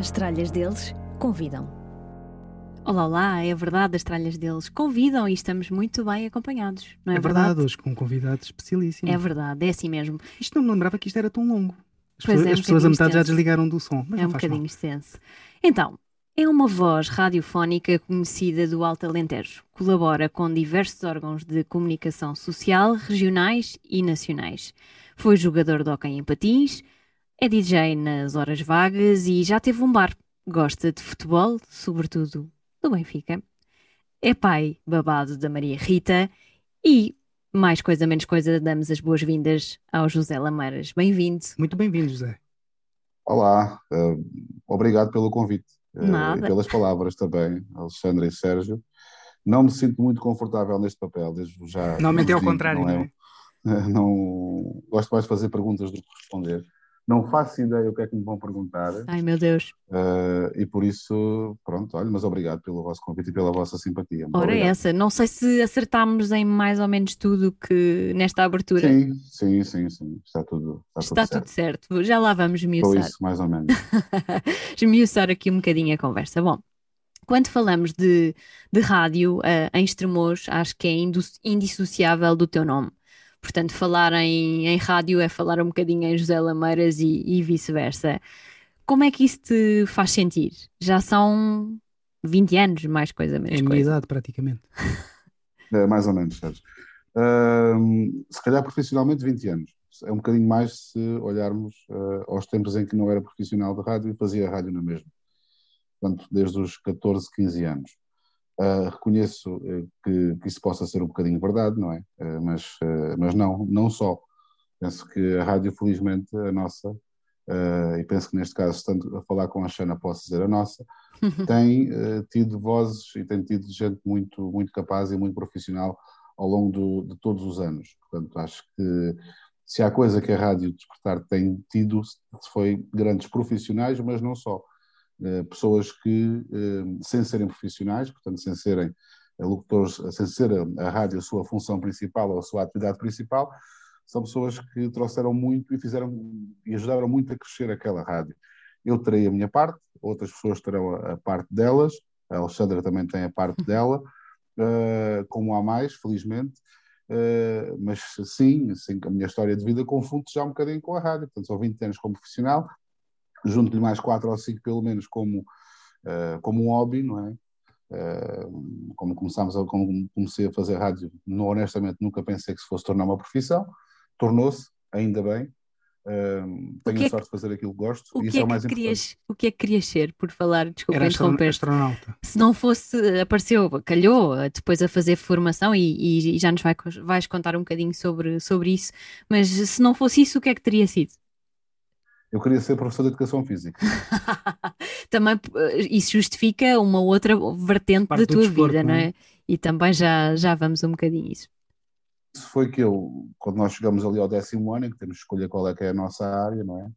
As tralhas deles convidam. Olá, olá, é verdade, as tralhas deles convidam e estamos muito bem acompanhados, não é, É verdade, hoje com um convidado especialíssimo. É verdade, é assim mesmo. Isto não me lembrava que isto era tão longo. As Pois pessoas, é, um as pessoas a metade já desligaram do som. Mas é um bocadinho mal. extenso. Então, é uma voz radiofónica conhecida do Alto Alentejo. Colabora com diversos órgãos de comunicação social, regionais e nacionais. Foi jogador de hóquei em patins, é DJ nas horas vagas e já teve um bar. Gosta de futebol, sobretudo do Benfica. É pai babado da Maria Rita e, mais coisa menos coisa, damos as boas-vindas ao José Lameiras. Bem-vindo. Muito bem-vindo, José. Olá, eh, obrigado pelo convite Nada. e pelas palavras também, Alexandre e Sérgio. Não me sinto muito confortável neste papel, desde já. Normalmente é ao contrário, não é? não- gosto mais de fazer perguntas do que responder. Não faço ideia o que é que me vão perguntar Ai meu Deus. eh, e por isso, pronto, olha, mas obrigado pelo vosso convite e pela vossa simpatia. Muito Ora, obrigado. essa. Não sei se acertámos em mais ou menos tudo que nesta abertura. Sim, sim, sim, sim, está tudo, está Está tudo tudo certo. Já lá vamos Foi esmiuçar. isso, mais ou menos. esmiuçar aqui um bocadinho a conversa. Bom, quando falamos de, de rádio eh, em Estremoz, acho que é indissociável do teu nome. Portanto, falar em, em rádio é falar um bocadinho em José Lameiras e, e vice-versa. Como é que isso te faz sentir? Já são 20 anos, mais coisa, É menos a minha coisa. idade, praticamente. É, mais ou menos, Sérgio. Ahm, se calhar profissionalmente 20 anos. É um bocadinho mais se olharmos ah, aos tempos em que não era profissional de rádio e fazia rádio na mesma. Portanto, desde os 14, 15 anos. Ah, reconheço eh, que, que isso possa ser um bocadinho verdade, não é? Ah, mas, ah, mas não, não só. Penso que a rádio, felizmente, a nossa, e penso que neste caso, estando a falar com a Xana, posso dizer a nossa, tem eh, tido vozes e tem tido gente muito, muito capaz e muito profissional ao longo do- de todos os anos. Portanto, acho que se há coisa que a Rádio Despertar tem tido, foi grandes profissionais, mas não só. Eh, pessoas que, eh, sem serem profissionais, portanto, sem serem eh, locutores, sem ser a, rádio a sua função principal ou a sua atividade principal, são pessoas que trouxeram muito e fizeram e ajudaram muito a crescer aquela rádio. Eu terei a minha parte, outras pessoas terão a, parte delas, a Alexandra também tem a parte dela, como há mais, felizmente, eh, mas sim, sim, a minha história de vida confunde já um bocadinho com a rádio, portanto são 20 anos como profissional, junto-lhe mais 4 ou 5 pelo menos como, eh, como um hobby, não é? Eh, como começámos a, como comecei a fazer rádio, não, honestamente nunca pensei que se fosse tornar uma profissão, tornou-se, ainda bem, eh, tenho que é a sorte de fazer aquilo que gosto, O e que, isso é é o mais que importante. querias, o que é que querias ser, por falar, desculpa interromper astronauta. Se não fosse, apareceu, calhou, depois a fazer formação e, e- e já nos vai- vais contar um bocadinho sobre, sobre isso, mas se não fosse isso, o que é que teria sido? Eu queria ser professor de educação física. Também eh, isso justifica uma outra vertente Parte da tua desporto, vida, não é? é? E também já, já vamos um bocadinho isso. Isso foi que eu, quando nós chegamos ali ao décimo ano, em que temos que escolher qual é que é a nossa área, não é?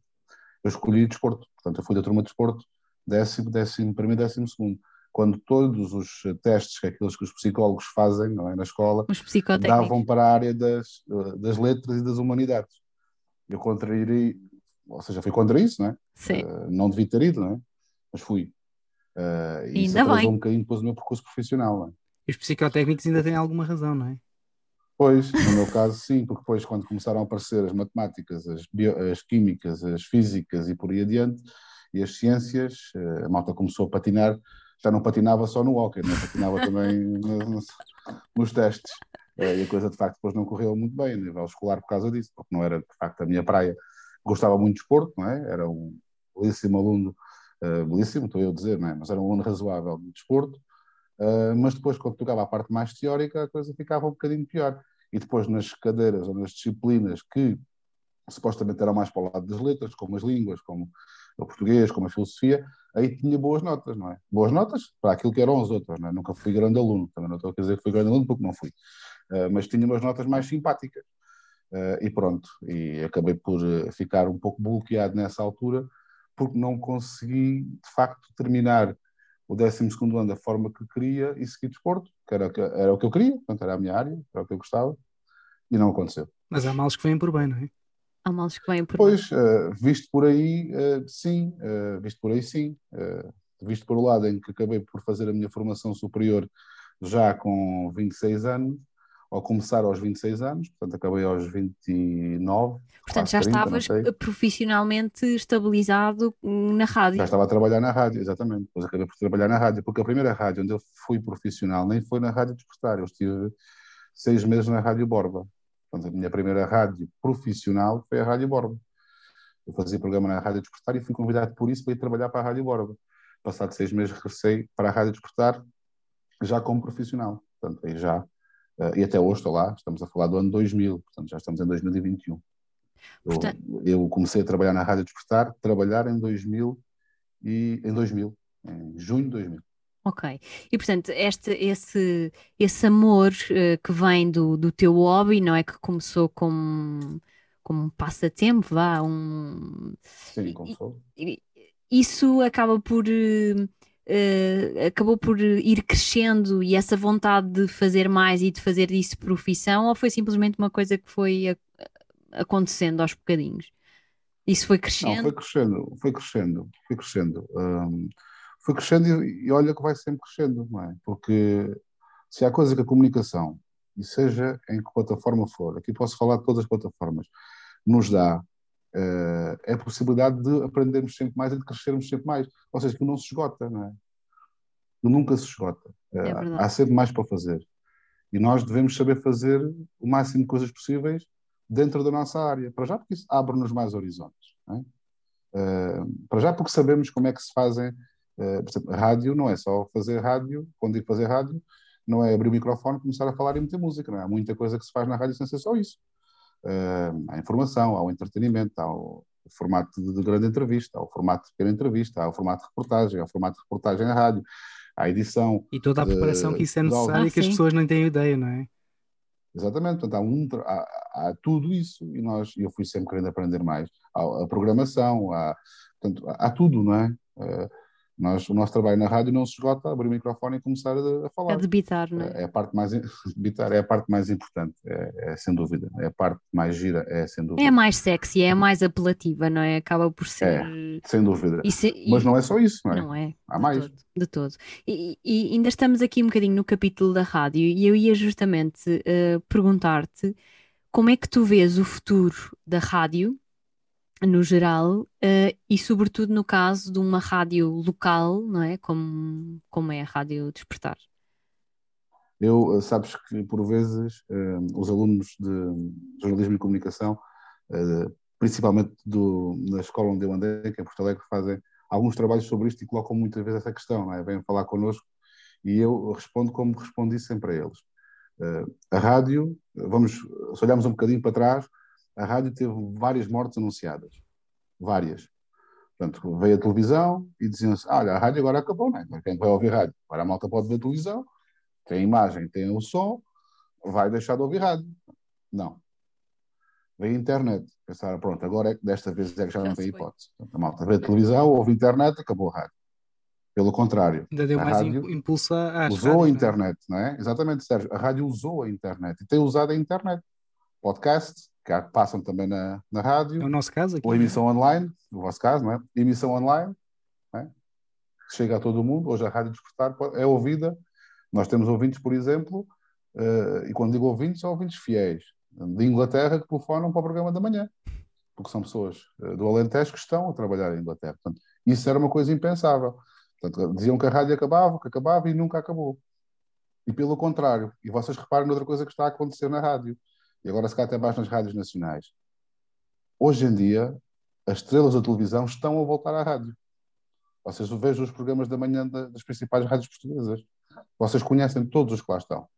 Eu escolhi desporto, portanto eu fui da turma de desporto, décimo, décimo primeiro, décimo segundo. Quando todos os testes que aqueles que os psicólogos fazem, não é, na escola, davam para a área das, das letras e das humanidades. Eu contrairei, ou seja, fui contra isso, não é? Sim. Eh, não devia ter ido, não é? Mas fui. Eh, e isso atrasou bem. um bocadinho depois o meu percurso profissional, não é? E os psicotécnicos ainda têm alguma razão, não é? Pois, no meu caso, sim, porque depois, quando começaram a aparecer as matemáticas, as, bio- as químicas, as físicas e por aí adiante, e as ciências, eh, a malta começou a patinar, já não patinava só no hóquei, né? patinava também no- nos, nos testes. Eh, E a coisa, de facto, depois não correu muito bem a nível escolar por causa disso, porque não era, de facto, a minha praia. Gostava muito de esporte, não é? Era um belíssimo aluno, uh, belíssimo, estou eu a dizer, não é? Mas era um aluno razoável de desporto, uh, mas depois, quando tocava a parte mais teórica, a coisa ficava um bocadinho pior. E depois, nas cadeiras ou nas disciplinas que supostamente eram mais para o lado das letras, como as línguas, como o português, como a filosofia, aí tinha boas notas, não é? Boas notas para aquilo que eram as outras, não é? Nunca fui grande aluno, também não estou a dizer que fui grande aluno porque não fui, uh, mas tinha umas notas mais simpáticas. Uh, e pronto, e acabei por eh, ficar um pouco bloqueado nessa altura, porque não consegui, de facto, terminar o 12 ano da forma que queria e seguir desporto, que era, era o que eu queria, portanto, era a minha área, era o que eu gostava, e não aconteceu. Mas há males que vêm por bem, não é? Há males que vêm por Pois, uh, visto por aí, uh, sim, uh, visto por aí, sim. visto por o lado em que acabei por fazer a minha formação superior já com 26 anos, ao começar aos 26 anos, portanto acabei aos 29. Portanto, já 30, estavas profissionalmente estabilizado na rádio. Já estava a trabalhar na rádio, exatamente. Depois acabei por trabalhar na rádio, porque a primeira rádio onde eu fui profissional nem foi na Rádio Despertar, eu estive seis meses na Rádio Borba. Portanto, a minha primeira rádio profissional foi a Rádio Borba. Eu fazia programa na Rádio Despertar e fui convidado por isso para ir trabalhar para a Rádio Borba. Passado seis meses regressei para a Rádio Despertar já como profissional. Portanto, aí já, e até hoje estou lá, estamos a falar do ano 2000, portanto já estamos em 2021. Portanto... Eu, eu comecei a trabalhar na Rádio Despertar, trabalhar em 2000 e em 2000, em junho de 2000. Ok. E portanto, este, esse, esse amor uh, que vem do, do teu hobby, não é? Que começou como, como um passatempo, vá, um. Sim, começou. Isso acaba por. Uh, acabou por ir crescendo e essa vontade de fazer mais e de fazer disso profissão, ou foi simplesmente uma coisa que foi a, acontecendo aos bocadinhos? Isso foi crescendo? Não, foi crescendo, foi crescendo, foi crescendo. Um, foi crescendo e, e, olha que vai sempre crescendo, não é? Porque se há coisa que a comunicação, e seja em que plataforma for, aqui posso falar de todas as plataformas, nos dá uh, é a possibilidade de aprendermos sempre mais e de crescermos sempre mais. Ou seja, que não se esgota, não é? Que nunca se esgota. Uh, é há sempre mais para fazer. E nós devemos saber fazer o máximo de coisas possíveis dentro da nossa área. Para já, porque isso abre-nos mais horizontes. É? Uh, para já, porque sabemos como é que se fazem Uh, exemplo, rádio não é só fazer rádio, quando digo fazer rádio, não é abrir o microfone, começar a falar e meter música, não é? Há muita coisa que se faz na rádio sem ser só isso. Uh, há informação, há o entretenimento, há o formato de, de, grande entrevista, há o formato de pequena entrevista, há o formato de reportagem, há o formato de reportagem na rádio, há a edição. E toda a preparação de, que isso é necessária ah, que as pessoas não têm ideia, não é? Exatamente, portanto, há, um, há, há, tudo isso e nós, eu fui sempre querendo aprender mais. Há a programação, há, portanto, há, há tudo, não é? Uh, nós, o nosso trabalho na rádio não se esgota abrir o microfone e começar a, a falar. A debitar, não é? É a parte mais, debitar é a parte mais importante, é, é, sem dúvida. É a parte mais gira, é sem dúvida. É mais sexy, é mais apelativa, não é? Acaba por ser. É, sem dúvida. Se, Mas não é só isso, não é? Não é. Há mais. Todo, de todo. E, e, ainda estamos aqui um bocadinho no capítulo da rádio e eu ia justamente uh, perguntar-te como é que tu vês o futuro da rádio no geral, uh, e sobretudo no caso de uma rádio local, não é? Como, como é a Rádio Despertar. Eu, eh, sabes que por vezes uh, os alunos de jornalismo e comunicação, uh, principalmente do, escola onde eu andei, que é Porto Alegre, fazem alguns trabalhos sobre isto e colocam muitas vezes essa questão, não é? Vêm falar connosco e eu respondo como respondi sempre a eles. a rádio, vamos, se olharmos um bocadinho para trás, a rádio teve várias mortes anunciadas. Várias. Portanto, veio a televisão e diziam-se: ah, olha, a rádio agora acabou, não é? Quem vai ouvir rádio? Agora a malta pode ver televisão, tem a imagem, tem o som, vai deixar de ouvir rádio. Não. Veio a internet. Pensaram, pronto, agora é, desta vez é que já, já não tem hipótese. Portanto, a malta vê a televisão, ouve a internet, acabou a rádio. Pelo contrário. Ainda deu mais impulso à Usou rádios, a internet, não é? não é? Exatamente, Sérgio. A rádio usou a internet e tem usado a internet. Podcast, que passam também na, na rádio. É o nosso caso aqui. Ou emissão online, no vosso caso, não é? Emissão online, é? chega a todo mundo. Hoje a Rádio Despertar é ouvida. Nós temos ouvintes, por exemplo, uh, e quando digo ouvintes, são ouvintes fiéis, de Inglaterra que telefonam para o programa da manhã, porque são pessoas uh, do Alentejo que estão a trabalhar em Inglaterra. Portanto, isso era uma coisa impensável. Portanto, diziam que a rádio acabava, que acabava e nunca acabou. E pelo contrário, e vocês reparem noutra coisa que está a acontecer na rádio e agora se calhar até mais nas rádios nacionais. Hoje em dia, as estrelas da televisão estão a voltar à rádio. Vocês vejam os programas da manhã das principais rádios portuguesas. Vocês conhecem todos os que lá estão.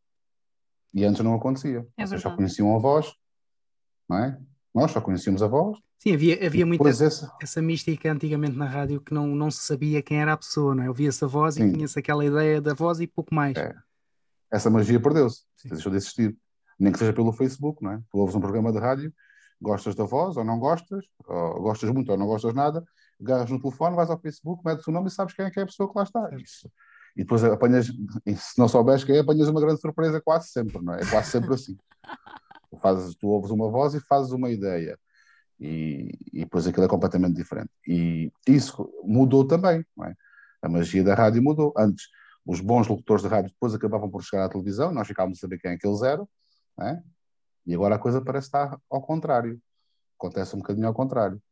E antes não acontecia. É Vocês só conheciam a voz, não é? Nós só conhecíamos a voz. Sim, havia, havia muita essa, essa mística antigamente na rádio que não, não se sabia quem era a pessoa, não é? Ouvia-se a voz Sim. e tinha-se aquela ideia da voz e pouco mais. É. Essa magia perdeu-se, deixou de existir. Nem que seja pelo Facebook, não é? Tu ouves um programa de rádio, gostas da voz ou não gostas, ou gostas muito ou não gostas nada, agarras no telefone, vais ao Facebook, metes o nome e sabes quem é que é a pessoa que lá está. Isso. E depois apanhas, se não souberes quem é, apanhas uma grande surpresa quase sempre, não é? É quase sempre assim. Tu, fazes, tu ouves uma voz e fazes uma ideia. E, e depois aquilo é completamente diferente. E isso mudou também, não é? A magia da rádio mudou. Antes, os bons locutores de rádio depois acabavam por chegar à televisão, nós ficávamos a saber quem é que eles eram, não é? E agora a coisa parece estar ao contrário. Acontece um bocadinho ao contrário.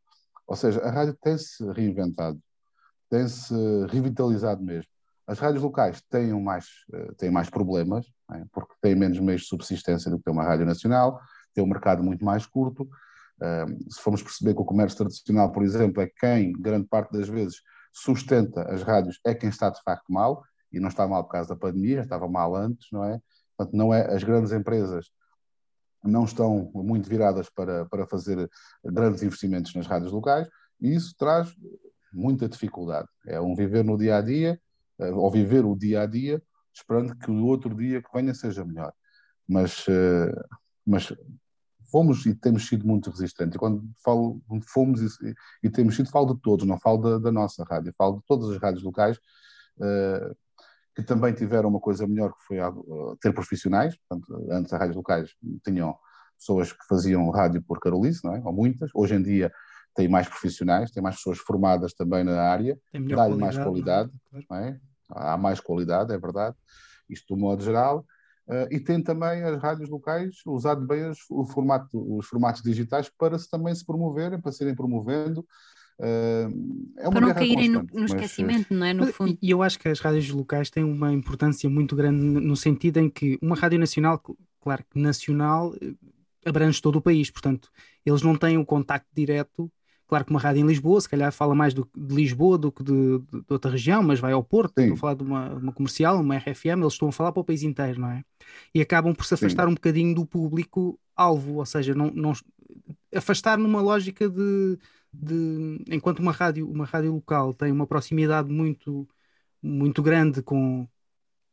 Ou seja, a rádio tem-se reinventado, tem-se revitalizado mesmo. As rádios locais têm mais, eh, têm mais problemas, é? porque têm menos meios de subsistência do que uma rádio nacional, têm um mercado muito mais curto. se formos perceber que o comércio tradicional, por exemplo, é quem, grande parte das vezes, sustenta as rádios, é quem está de facto mal, e não está mal por causa da pandemia, estava mal antes, não é? Portanto, não é as grandes empresas não estão muito viradas para, para fazer grandes investimentos nas rádios locais, e isso traz muita dificuldade. É um viver no dia a dia, eh, ou viver o dia a dia, esperando que o outro dia que venha seja melhor. Mas, eh, mas fomos e temos sido muito resistentes. E quando falo fomos e, e, temos sido, falo de todos, não falo da, da, nossa rádio, falo de todas as rádios locais. Uh, que também tiveram uma coisa melhor que foi uh, ter profissionais, portanto, antes as rádios locais tinham pessoas que faziam rádio por Carolice, não é? ou muitas, hoje em dia tem mais profissionais, tem mais pessoas formadas também na área, dá-lhe mais qualidade, não é? há mais qualidade, é verdade, isto do modo geral, uh, e tem também as rádios locais usado bem os, o formato, os formatos digitais para se também se promoverem, para serem promovendo, Uh, é para não caírem no, no, esquecimento, mas... não é? No fundo. E eu acho que as rádios locais têm uma importância muito grande no sentido em que uma rádio nacional, claro que nacional, eh, abrange todo o país, portanto, eles não têm o contacto direto. Claro que uma rádio em Lisboa, se calhar fala mais do, de Lisboa do que de, de, de outra região, mas vai ao Porto, estou a falar de uma, uma, comercial, uma RFM, eles estão a falar para o país inteiro, não é? E acabam por se afastar Sim. um bocadinho do público-alvo, ou seja, não, não afastar numa lógica de de enquanto uma rádio, uma rádio local tem uma proximidade muito, muito grande com,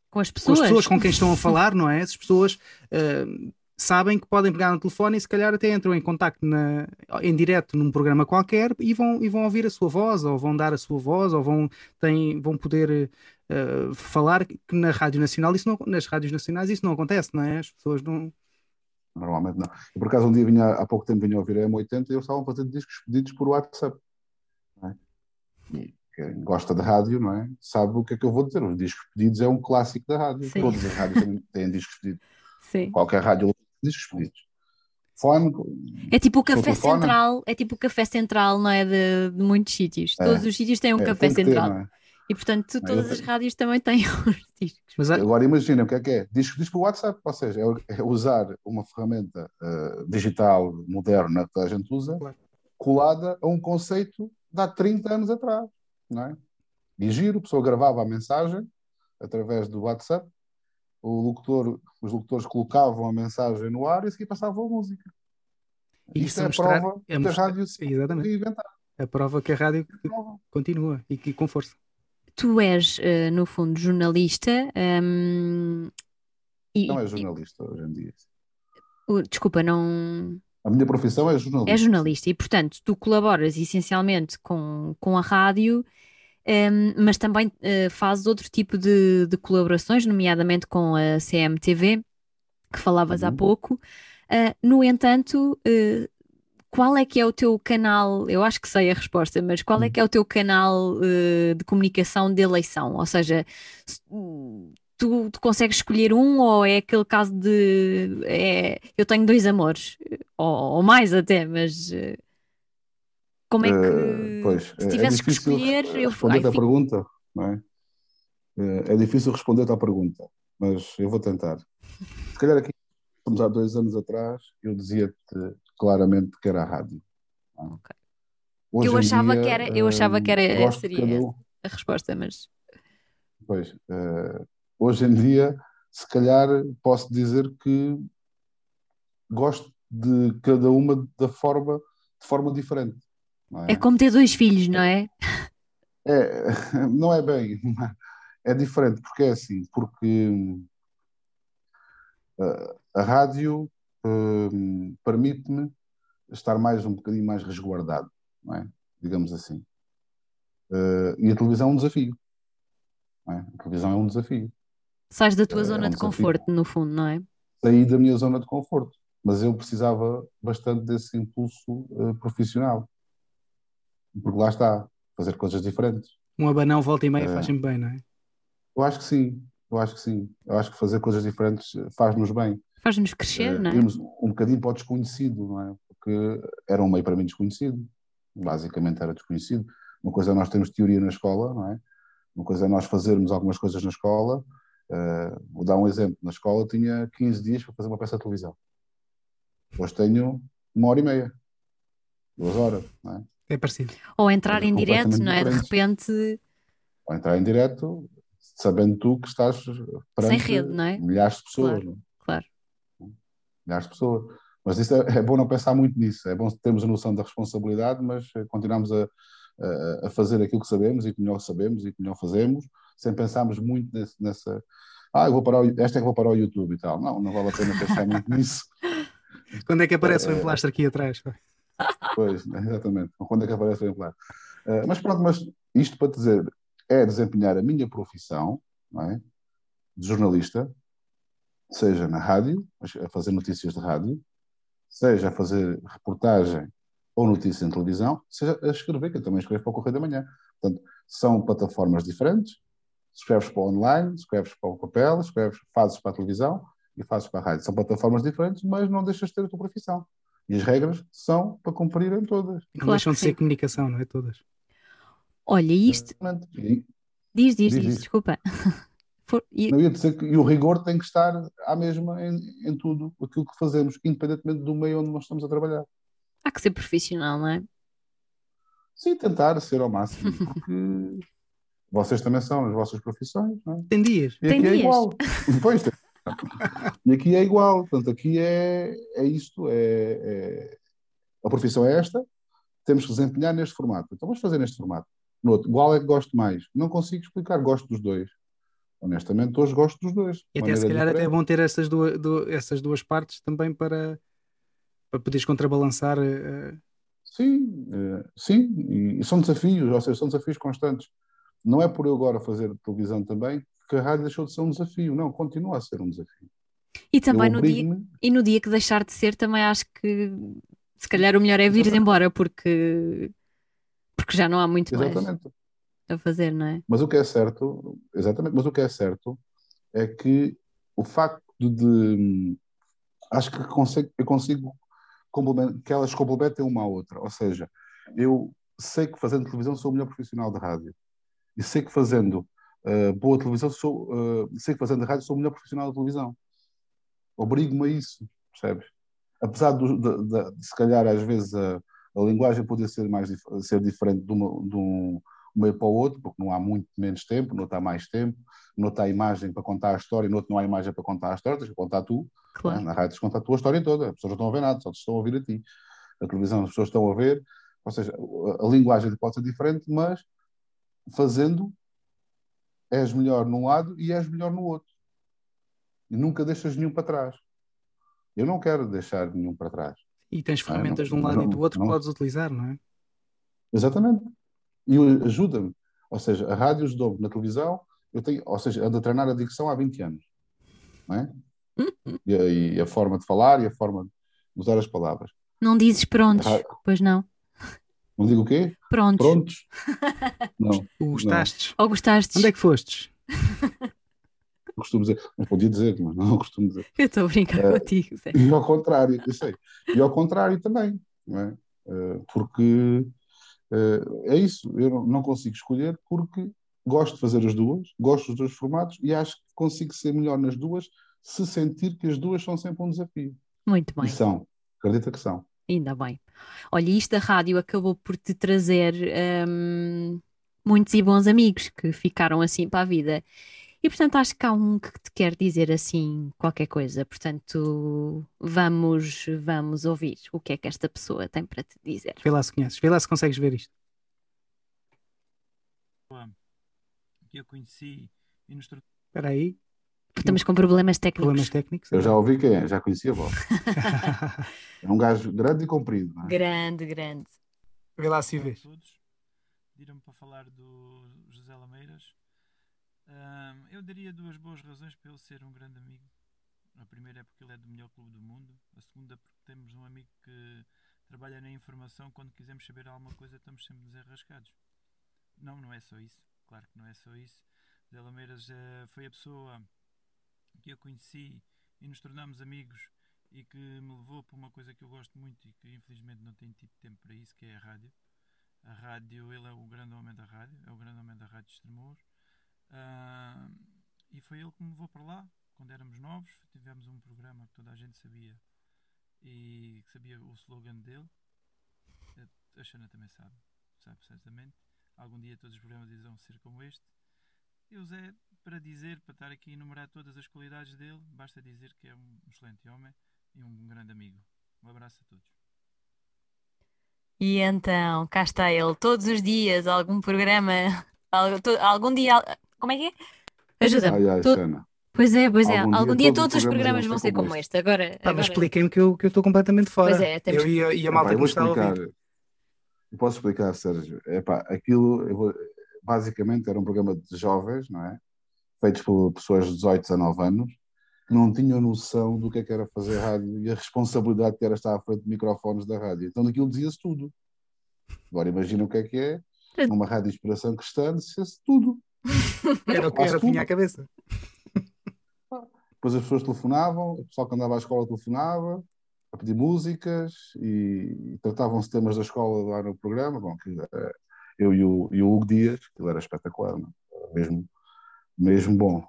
com as pessoas. com as pessoas com quem estão a falar, não é? Essas pessoas uh, sabem que podem pegar no telefone e se calhar até entram em contacto na, em direto num programa qualquer e vão, e vão ouvir a sua voz, ou vão dar a sua voz, ou vão, têm, vão poder uh, falar que na Rádio Nacional, isso não, nas rádios nacionais isso não acontece, não é? As pessoas não, Normalmente não. E por acaso um dia vinha, há pouco tempo vinha a ouvir a M80 e eles estavam fazendo discos pedidos por WhatsApp. É? E quem gosta de rádio, não é? Sabe o que é que eu vou dizer. Os discos pedidos é um clássico da rádio. Sim. Todas as rádios têm, têm discos pedidos. Sim. Qualquer rádio tem discos pedidos. Fone, é tipo o café central, é tipo o café central, não é? De, de muitos sítios. É. Todos os sítios têm um é, café central. Ter, e portanto, todas as rádios também têm os discos. Mas, Agora imagina o que é que é? Disco, disco por WhatsApp, ou seja, é, é usar uma ferramenta uh, digital moderna que a gente usa, claro. colada a um conceito de há 30 anos atrás. Não é? E giro, a pessoa gravava a mensagem através do WhatsApp, o locutor, os locutores colocavam a mensagem no ar e a seguir passavam a música. E Isto é a mostrar, prova é que a rádio se exatamente. A prova que a rádio continua e que com força tu és, uh, no fundo, jornalista. Um, e, não é jornalista hoje em dia. Uh, desculpa, não. A minha profissão é jornalista. É jornalista e, portanto, tu colaboras essencialmente com, com a rádio, um, mas também uh, fazes outro tipo de, de, colaborações, nomeadamente com a CMTV, que falavas uhum. há pouco. Uh, no entanto, uh, qual é que é o teu canal? Eu acho que sei a resposta, mas qual é hum. que é o teu canal uh, de comunicação de eleição? Ou seja, tu, tu, consegues escolher um ou é aquele caso de é, eu tenho dois amores, ou, ou mais até, mas uh, como é que uh, pois, se é tivesses é que escolher eu responder a pergunta, não é? É difícil responder à pergunta, mas eu vou tentar. Se calhar aqui, estamos há dois anos atrás, eu dizia-te claramente que era a rádio. Okay. Hoje eu achava dia, que era, eu achava que era, de seria cada essa a resposta, mas Pois, eh, hoje em dia, se calhar posso dizer que gosto de cada uma da forma, de forma diferente, é é? como ter dois filhos, não é? É, não é bem, é diferente, porque é assim, porque eh, a rádio hum, permite-me estar mais um bocadinho mais resguardado, não é? Digamos assim. Eh, e a televisão é um desafio, não é? A televisão é um desafio. Sais da tua É zona um de desafio. conforto, no fundo, não é? Saí da minha zona de conforto, mas eu precisava bastante desse impulso eh, profissional, porque lá está, fazer coisas diferentes. Um abanão volta e meia É. faz sempre bem, não é? Eu acho que sim, eu acho que sim. Eu acho que fazer coisas diferentes eh, faz-nos bem. Faz-nos crescer, Eh, não é? um bocadinho para o desconhecido, não é? Porque era um meio para mim desconhecido, basicamente era desconhecido. Uma coisa é nós termos teoria na escola, não é? Uma coisa é nós fazermos algumas coisas na escola. Eh, vou dar um exemplo. Na escola tinha 15 dias para fazer uma peça de televisão. Hoje tenho uma hora e meia, duas horas, não é? É parecido. Ou entrar coisas em direto, não é? De repente, Ou entrar em direto, sabendo tu que estás perante rede, não é? milhares de pessoas. Claro. Milhares de pessoas. Mas isso é, é bom não pensar muito nisso, é bom termos a noção da responsabilidade, mas eh, continuamos a, a, a fazer aquilo que sabemos e que melhor sabemos e que melhor fazemos, sem pensarmos muito nesse- nessa. Ah, eu vou parar, o- esta é que vou parar o YouTube e tal. Não, não vale a pena pensar muito nisso. Quando é que aparece o Eh, emplastro aqui atrás? Pois, exatamente. Quando é que aparece o exemplar? Eh, mas pronto, mas isto para dizer, é desempenhar a minha profissão, é? De jornalista, seja na rádio, a fazer notícias de rádio, seja a fazer reportagem ou notícia em televisão, seja a escrever, que eu também escrevo para o Correio da Manhã. Portanto, são plataformas diferentes, escreves para o online, escreves para o papel, escreves, fazes para a televisão e fazes para a rádio. São plataformas diferentes, mas não deixas de ter a tua profissão. E as regras são para cumprirem todas. Não Claro deixam de ser comunicação, não é? Todas. Olha, isto. Diz, diz, Diz, diz, diz. desculpa. For- e- não ia dizer que e o rigor tem que estar à mesma em, em tudo aquilo que fazemos, independentemente do meio onde nós estamos a trabalhar. há que ser profissional, não é? Sim, tentar ser ao máximo, porque vocês também são as vossas profissões, não é? Tem dias. E Tem aqui é dias. igual. Depois, tem- e aqui é igual. Portanto, aqui é, é isto. É, é- a profissão é esta. Temos que desempenhar neste formato. Então vamos fazer neste formato. No outro, qual é que gosto mais? Não consigo explicar. Gosto dos dois. Honestamente, hoje gosto dos dois. E até se calhar até é bom ter essas duas, du- essas duas partes também para, para poderes contrabalançar. eh, Sim, eh, sim. E, e são desafios, ou seja, são desafios constantes. Não é por eu agora fazer televisão também que a rádio deixou de ser um desafio. Não, continua a ser um desafio. E também no dia, e no dia que deixar de ser, também acho que se calhar o melhor é vir embora, porque, porque já não há muito mais Exatamente. A fazer, não é? Mas o que é certo, exatamente, mas o que é certo é que o facto de acho que consigo, eu consigo que elas complementem uma à outra. Ou seja, eu sei que fazendo televisão sou o melhor profissional de rádio. E sei que fazendo uh, boa televisão sou, uh, sei que fazendo rádio sou o melhor profissional de televisão. Obrigo-me a isso, percebes? Apesar de, de, de, de, se calhar às vezes a, a linguagem poder ser mais ser diferente de, uma, de um meio para o outro, porque não há muito menos tempo, outro há mais tempo, no outro há imagem para contar a história, no outro não há imagem para contar a história, tens que contar tu. Claro. Né? Na rádio tens que contar a tua história toda, as pessoas não estão a ver nada, só te estão a ouvir a ti. A televisão as pessoas estão a ver, ou seja, a, a linguagem pode ser diferente, mas fazendo és melhor num lado e és melhor no outro. E nunca deixas nenhum para trás. Eu não quero deixar nenhum para trás. E tens ferramentas não, de um lado não, e do outro não, que podes utilizar, não é? Exatamente. E ajuda-me. Ou seja, a rádio ajudou-me na televisão, eu tenho, ou seja, ando a treinar a dicção há 20 anos. Não é? E a, e a forma de falar e a forma de usar as palavras. Não dizes prontos, pois não. Não digo o quê? Prontos. Prontos? Não. Gostastes? Ou gostastes? Onde é que fostes? Eu costumo dizer, não podia dizer, mas não costumo dizer. Eu estou a brincar uh, contigo. Sei. E ao contrário, eu sei. E ao contrário também, não é? Uh, porque uh, é isso, eu não consigo escolher porque gosto de fazer as duas, gosto dos dois formatos e acho que consigo ser melhor nas duas se sentir que as duas são sempre um desafio. Muito bem. E são, acredita que são. Ainda bem. Olha, isto da rádio acabou por te trazer hum, muitos e bons amigos que ficaram assim para a vida. E portanto acho que há um que te quer dizer assim qualquer coisa. Portanto, vamos, vamos ouvir o que é que esta pessoa tem para te dizer. Vê lá se conheces, vê lá se consegues ver isto. Que eu conheci e nos Espera aí, Estamos com problemas técnicos. problemas técnicos. Eu já ouvi quem é, já conhecia a voz. É um gajo grande e comprido. Não é? Grande, grande. Vê lá se vês. Pediram-me para falar do José Lameiras. Ahm, eu daria duas boas razões para ele ser um grande amigo. A primeira é porque ele é do melhor clube do mundo. A segunda porque temos um amigo que trabalha na informação. Quando quisermos saber alguma coisa, estamos sempre desenrascados. Não, não é só isso. Claro que não é só isso. José Lameiras eh, foi a pessoa que eu conheci e nos tornamos amigos e que me levou para uma coisa que eu gosto muito e que infelizmente não tenho tido tempo para isso, que é a rádio. A rádio, ele é o grande homem da rádio, é o grande homem da rádio de Estremoz. Ah, e foi ele que me levou para lá, quando éramos novos, tivemos um programa que toda a gente sabia e que sabia o slogan dele. A Xana também sabe, sabe certamente. Algum dia todos os programas irão ser como este. E o Zé, para dizer, para estar aqui a enumerar todas as qualidades dele, basta dizer que é um excelente homem e um grande amigo. Um abraço a todos. E então, cá está ele, todos os dias, algum programa, algum dia, como é que é? Ajuda-me. Ai, ai, Xana. Pois é, pois é, Algum algum dia dia todos todos os programas programas vão ser como este. este. Agora, mas agora- expliquem-me que eu que eu estou completamente fora. Pois é, temos Eu e a, e a malta que me está a ouvir. posso explicar, Sérgio. Epá, aquilo, eu vou- basicamente, era um programa de jovens, não é? Feitos por pessoas de 18, 19 anos, que não tinham noção do que é que era fazer rádio e a responsabilidade que era estar à frente de microfones da rádio. Então, daquilo dizia-se tudo. Agora, imagina o que é que é. Numa rádio de inspiração cristã, dizia-se tudo. Era o que era vinha tudo. à cabeça. Depois as pessoas telefonavam, o pessoal que andava à escola telefonava a pedir músicas e, tratavam-se temas da escola lá no programa. Bom, que, eh, eu e o, e o Hugo Dias, que era espetacular, não é? Era mesmo, mesmo bom.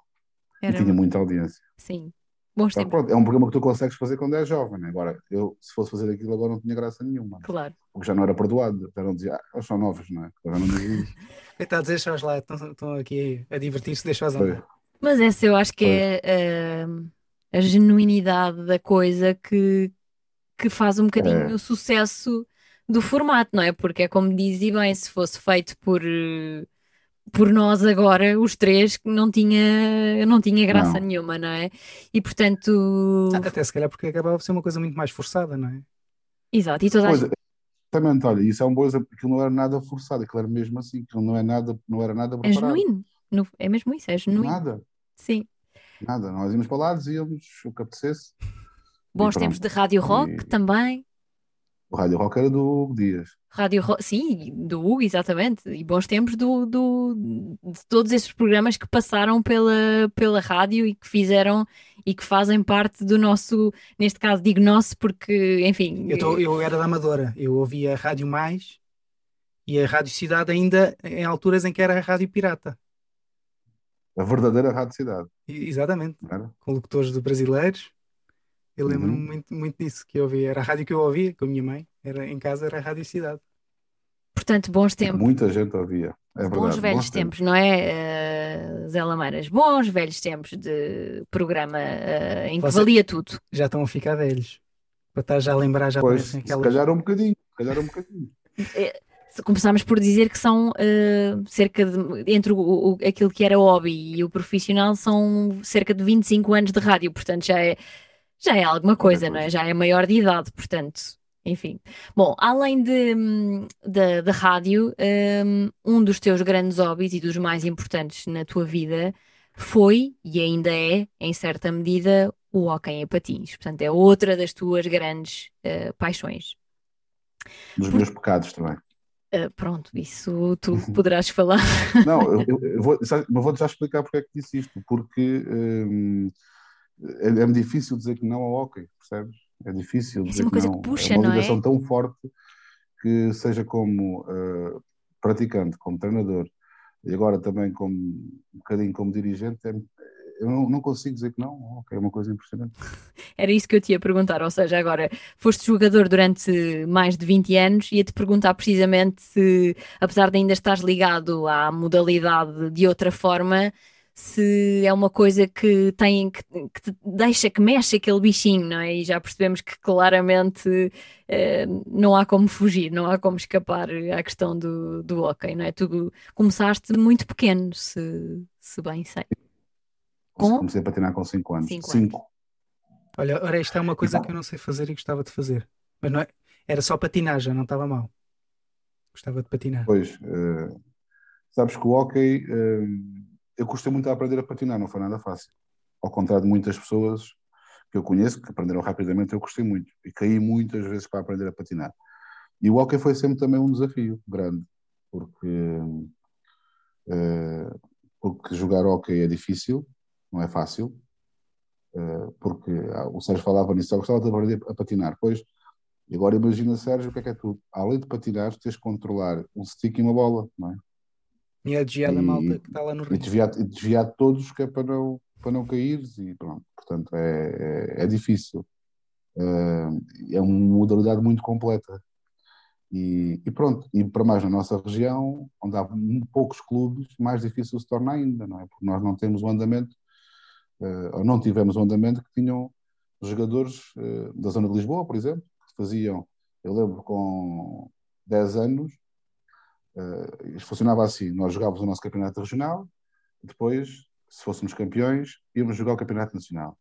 era, E tinha muita audiência. sim, bons tempos, pronto, é um programa que tu consegues fazer quando és jovem. Né? Agora, eu, se fosse fazer aquilo agora, não tinha graça nenhuma. claro. Porque já não era perdoado. Já não dizia, ah, eles são novos, não é? Agora não dizia. Coitados, deixa-os lá, estão, estão aqui a divertir-se, deixa-os Foi. andar. Mas essa eu acho que é ah, a genuinidade da coisa que, que faz um bocadinho É. o sucesso do formato, não é? Porque é como dizia bem, se fosse feito por, eh, por nós agora, os três, não tinha, não tinha graça Não. nenhuma, não é? E portanto, Até se calhar porque acabava por ser uma coisa muito mais forçada, não é? exato, e toda a Pois, gente- exatamente, olha, isso é um bom exemplo, aquilo não era nada forçado, aquilo era mesmo assim, aquilo não, é nada, não era nada é preparado. genuíno, no- é mesmo isso, é genuíno, Nada, sim. nada. Nós íamos para lá, dizíamos o que apetecesse. Bons tempos de rádio rock E- também. O Rádio Rock era do Hugo Dias. Rádio Ro- sim, do Hugo, exatamente, e bons tempos do, do- de todos esses programas que passaram pela, pela rádio e que fizeram e que fazem parte do nosso, neste caso digo nosso porque, enfim, Eu, tô- eu era da Amadora, eu ouvia a Rádio Mais e a Rádio Cidade ainda em alturas em que era a Rádio Pirata. A verdadeira Rádio Cidade. E- exatamente, era? com locutores de brasileiros. Eu lembro-me Uhum. muito, muito disso que eu ouvia. Era a rádio que eu ouvia com a minha mãe. Era, em casa era a Rádio Cidade. portanto, bons tempos. Muita gente ouvia. É verdade. Bons velhos bons tempos, não é, eh, Zé Lameiras? Bons velhos tempos de programa eh, em que Você- valia tudo. Já estão a ficar velhos. Para estar já a lembrar, já Pois, parecem se aquelas. calhar um bocadinho. Se calhar um bocadinho. Começámos por dizer que são eh, cerca de, entre o, o- aquilo que era hobby e o profissional, são cerca de 25 anos de rádio, portanto já é, já é alguma coisa, não é? Já é maior de idade, portanto, enfim. Bom, além de, hum, da, da rádio, hum, um dos teus grandes hobbies e dos mais importantes na tua vida foi e ainda é, em certa medida, o hóquei em patins. Portanto, é outra das tuas grandes eh, paixões. Dos meus pecados também. Uh, pronto, isso tu poderás falar. Não, eu, eu- eu vou, mas vou já explicar porque é que disse isto. Porque hum, é, é difícil dizer que não ao hockey, percebes? É difícil É dizer uma que coisa não. que puxa, é uma não é? ligação tão forte que seja como eh, praticante, como treinador e agora também como um bocadinho como dirigente, é, eu não, não consigo dizer que não, ok, é uma coisa impressionante. Era isso que eu te ia perguntar, ou seja, agora foste jogador durante mais de 20 anos e ia-te perguntar precisamente se, apesar de ainda estares ligado à modalidade de outra forma, se é uma coisa que tem que, que te deixa que mexe aquele bichinho, não é? E já percebemos que claramente eh, não há como fugir, não há como escapar à questão do, do hockey, não é? Tu começaste muito pequeno, se, se bem sei. Com? Comecei a patinar com 5 anos. 5. Olha, ora, isto é uma coisa que eu não sei fazer e gostava de fazer. Mas não é, era só patinar, já não estava mal. Gostava de patinar. Pois, uh, sabes que o hockey. Uh, eu custei muito a aprender a patinar, não foi nada fácil. Ao contrário de muitas pessoas que eu conheço, que aprenderam rapidamente, eu gostei muito. E caí muitas vezes para aprender a patinar. E o hockey foi sempre também um desafio grande, porque, uh, porque jogar hockey é difícil, não é fácil, uh, porque ah, o Sérgio falava nisso, eu gostava de aprender a patinar. Pois, agora imagina, Sérgio, o que é que é tu? Além de patinar, tens de controlar um stick e uma bola, não é? E a desviar da malta que está lá no rio. E desviar, desviar todos que é para não, para não cair e pronto. Portanto, é, é, é difícil. é uma modalidade muito completa. E, e, pronto, e para mais na nossa região, onde há poucos clubes, mais difícil se torna ainda, não é? Porque nós não temos o um andamento, uh, ou não tivemos o um andamento que tinham jogadores uh, da zona de Lisboa, por exemplo, que faziam, eu lembro com 10 anos, Uh, funcionava assim: nós jogávamos o nosso campeonato regional, depois, se fôssemos campeões, íamos jogar o campeonato nacional.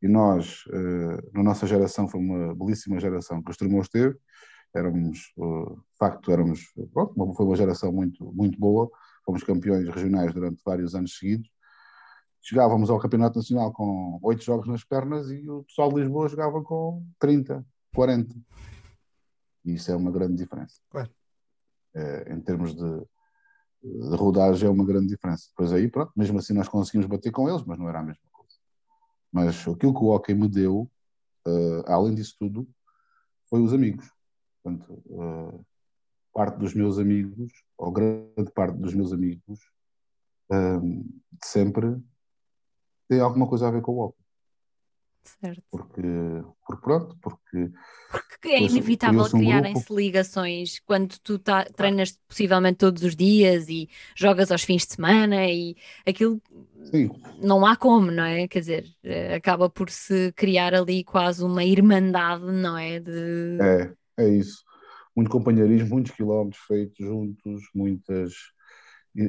E nós, uh, na nossa geração, foi uma belíssima geração que os Tremores teve. Éramos, uh, de facto, éramos, pronto, foi uma geração muito, muito boa. Fomos campeões regionais durante vários anos seguidos. Chegávamos ao campeonato nacional com oito jogos nas pernas e o pessoal de Lisboa jogava com 30, 40. E isso é uma grande diferença. Claro. Eh, em termos de, de rodagem é uma grande diferença. Depois aí, pronto, mesmo assim nós conseguimos bater com eles, mas não era a mesma coisa. Mas aquilo que o hockey me deu, uh, além disso tudo, foi os amigos. Portanto, uh, parte dos meus amigos, ou grande parte dos meus amigos, sempre, tem alguma coisa a ver com o hockey. Certo. Porque, porque pronto, porque. Porque é inevitável criarem-se ligações quando tu tá, treinas possivelmente todos os dias e jogas aos fins de semana e aquilo Sim. não há como, não é? Quer dizer, eh, acaba por se criar ali quase uma irmandade, não é? De... É, é isso. Muito companheirismo, muitos quilómetros feitos juntos, muitas.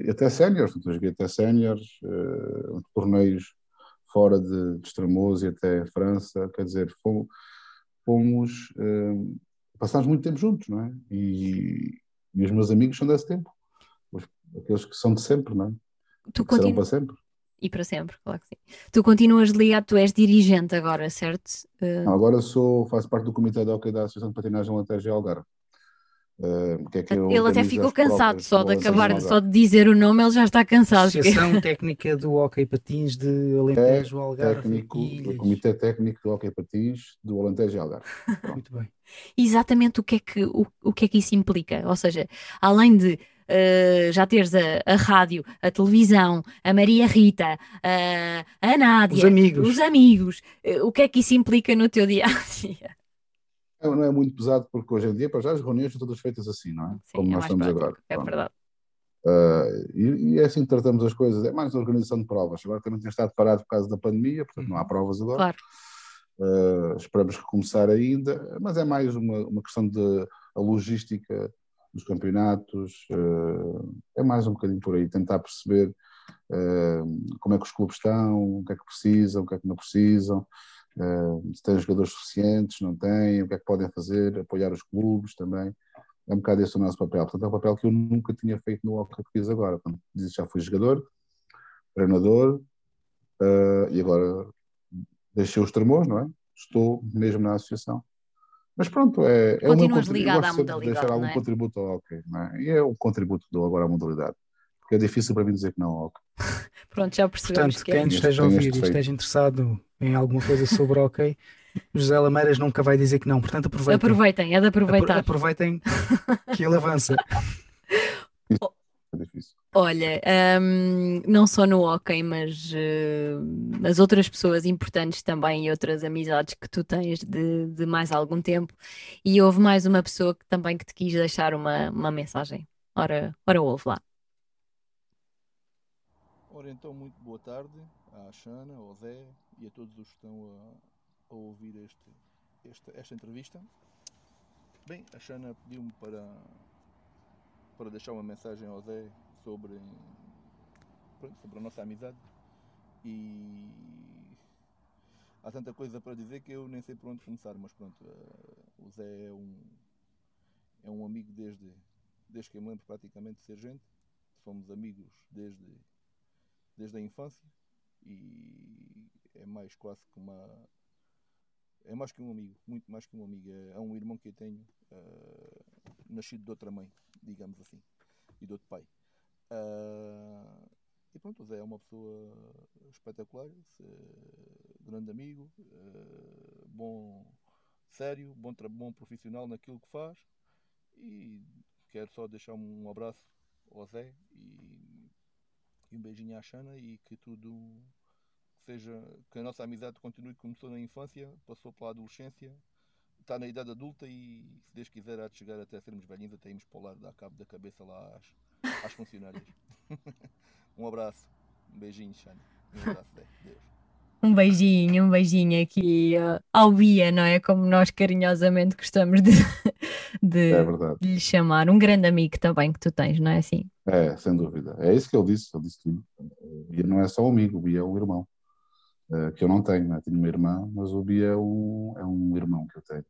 Até séniores, até séniores, uh, torneios fora de, de Estremoz e até França, quer dizer, fomos, fomos uh, passámos muito tempo juntos, não é? E, e, os meus amigos são desse tempo, os, aqueles que são de sempre, não é? Tu continu... para sempre. E para sempre, claro que sim. Tu continuas ligado, tu és dirigente agora, certo? Uh... Não, agora sou, faço parte do Comitê de Hockey da Associação de Patinagem Lantejo e Algarve. Uh, que é que ele até ficou cansado só de acabar só de dizer o nome, ele já está cansado. Associação Técnica do Hockey Patins de Alentejo, é Algarve técnico, do Comitê Técnico do Hockey Patins do Alentejo e Algarve. Muito bem. Exatamente o que, é que, o, o que é que isso implica? Ou seja, além de Uh, já teres a, a, rádio, a televisão, a Maria Rita, uh, a Nádia, os amigos, os amigos uh, o que é que isso implica no teu dia a dia? Não é muito pesado, porque hoje em dia, para já, as reuniões são todas feitas assim, não é? Sim, Como é nós estamos prático, agora. É verdade. Uh, e, e, é assim que tratamos as coisas, é mais organização de provas. Agora também tem estado parado por causa da pandemia, portanto não há uhum. provas agora. Claro. Uh, esperamos recomeçar ainda, mas é mais uma, uma questão de a logística dos campeonatos, uh, é mais um bocadinho por aí, tentar perceber como é que os clubes estão, o que é que precisam, o que é que não precisam. Uh, se têm jogadores suficientes, não têm, o que é que podem fazer, apoiar os clubes também. É um bocado esse o nosso papel. Portanto, é um papel que eu nunca tinha feito no hockey português agora. Portanto, já fui jogador, treinador uh, e agora deixei os tremores, não é? Estou mesmo na associação. Mas pronto, é, é Continuas meu ligado à modalidade. Deixar algum é? contributo ao hockey, não é? E é o contributo que dou agora à modalidade. É difícil para mim dizer que não ao. Pronto, já percebemos. Portanto, que quem é. esteja a ouvir e esteja interessado em alguma coisa sobre hockey, José Lameiras nunca vai dizer que não. Portanto, aproveitem. Aproveitem, é de aproveitar. Aproveitem que ele avança. É difícil. Olha, um, não só no hockey, mas uh, as outras pessoas importantes também e outras amizades que tu tens de, de, mais algum tempo. E houve mais uma pessoa que também que te quis deixar uma, uma mensagem. Ora, ora ouve lá. Ora então, muito boa tarde à Xana, ao Zé e a todos os que estão a, a ouvir este, esta, entrevista. Bem, a Xana pediu-me para, para deixar uma mensagem ao Zé sobre, sobre a nossa amizade e há tanta coisa para dizer que eu nem sei por onde começar, mas pronto, uh, o Zé é um, é um amigo desde, desde que eu me lembro praticamente de ser gente, fomos amigos desde, desde a infância e é mais quase que uma é mais que um amigo, muito mais que um amigo, é, é um irmão que eu tenho uh, nascido de outra mãe, digamos assim, e de outro pai. Uh, e pronto, o Zé é uma pessoa espetacular, grande amigo, uh, bom, sério, bom, bom profissional naquilo que faz. E quero só deixar um abraço ao Zé e, e um beijinho à Xana e que tudo seja, que a nossa amizade continue, começou na infância, passou pela adolescência, está na idade adulta e se Deus quiser há de chegar até sermos velhinhos, até irmos para o lado da cabo da cabeça lá às às funcionárias. um abraço, um beijinho, Xana. Um abraço, Deus. Um beijinho, um beijinho aqui uh, ao Bia, não é? Como nós carinhosamente gostamos de, de, é de lhe chamar. Um grande amigo também que tu tens, não é assim? É, sem dúvida. É isso que ele disse, ele disse tudo. O Bia não é só um amigo, o Bia é um irmão. Uh, que eu não tenho, né? tenho uma irmã, mas o Bia é um, é um irmão que eu tenho.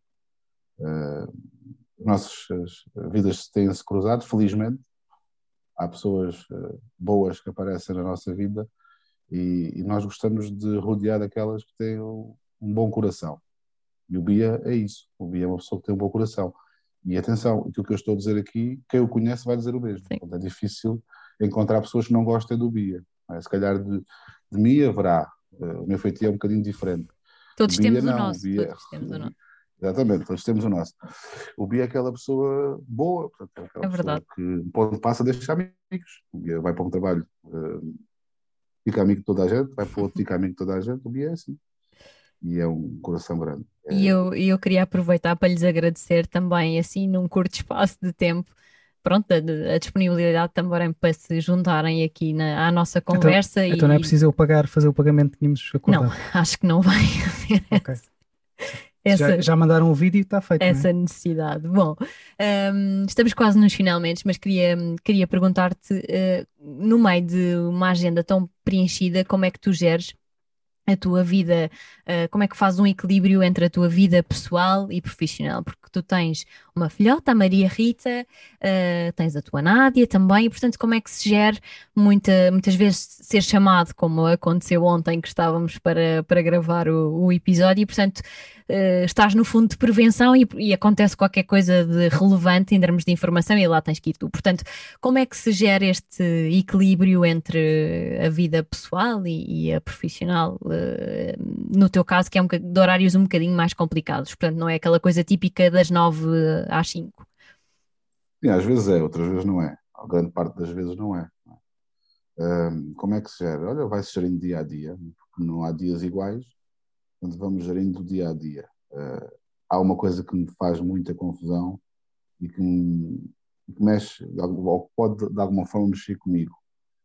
Uh, nossas vidas têm-se cruzado, felizmente, há pessoas uh, boas que aparecem na nossa vida e, e, nós gostamos de rodear daquelas que têm um, um, bom coração. E o Bia é isso. O Bia é uma pessoa que tem um bom coração. E atenção, aquilo que eu estou a dizer aqui, quem o conhece vai dizer o mesmo. é difícil encontrar pessoas que não gostem do Bia. É? Se calhar de, de mim haverá. Uh, o meu feitiço é um bocadinho diferente. Todos Bia, temos não, o nosso. Bia, todos temos o nosso. Exatamente, todos temos o nosso. O Bia é aquela pessoa boa, portanto, é, é verdade. que pode passa deixar amigos. O Bia vai para um trabalho, uh, fica amigo de toda a gente, vai para outro, fica amigo de toda a gente. O Bia é assim. E é um coração grande. É... E eu, eu queria aproveitar para lhes agradecer também, assim, num curto espaço de tempo, pronto, a, a, disponibilidade também para se juntarem aqui na, à nossa então, conversa. Então, e... então não é preciso eu pagar, fazer o pagamento que tínhamos acordado? Não, acho que não vai haver. Okay. Essa, já, já, mandaram um vídeo e está feito. É? Essa é? necessidade. Bom, um, estamos quase nos finalmente, mas queria, queria perguntar-te, uh, no meio de uma agenda tão preenchida, como é que tu geres a tua vida, uh, como é que fazes um equilíbrio entre a tua vida pessoal e profissional? Porque tu tens uma filhota, a Maria Rita, uh, tens a tua Nádia também, e portanto, como é que se gera muita, muitas vezes ser chamado, como aconteceu ontem que estávamos para, para gravar o, o episódio, e portanto uh, estás no fundo de prevenção e, e, acontece qualquer coisa de relevante em termos de informação e lá tens que ir tu. Portanto, como é que se gera este equilíbrio entre a vida pessoal e, e a profissional? Uh, no teu caso, que é um, de horários um bocadinho mais complicados, portanto, não é aquela coisa típica das nove às cinco. Sim, às vezes é, outras vezes não é. A grande parte das vezes não é. Um, como é que se gera? Olha, vai-se gerindo dia a dia, porque não há dias iguais quando vamos gerindo o dia a dia. Uh, há uma coisa que me faz muita confusão e que me, que mexe, ou pode de alguma forma mexer comigo.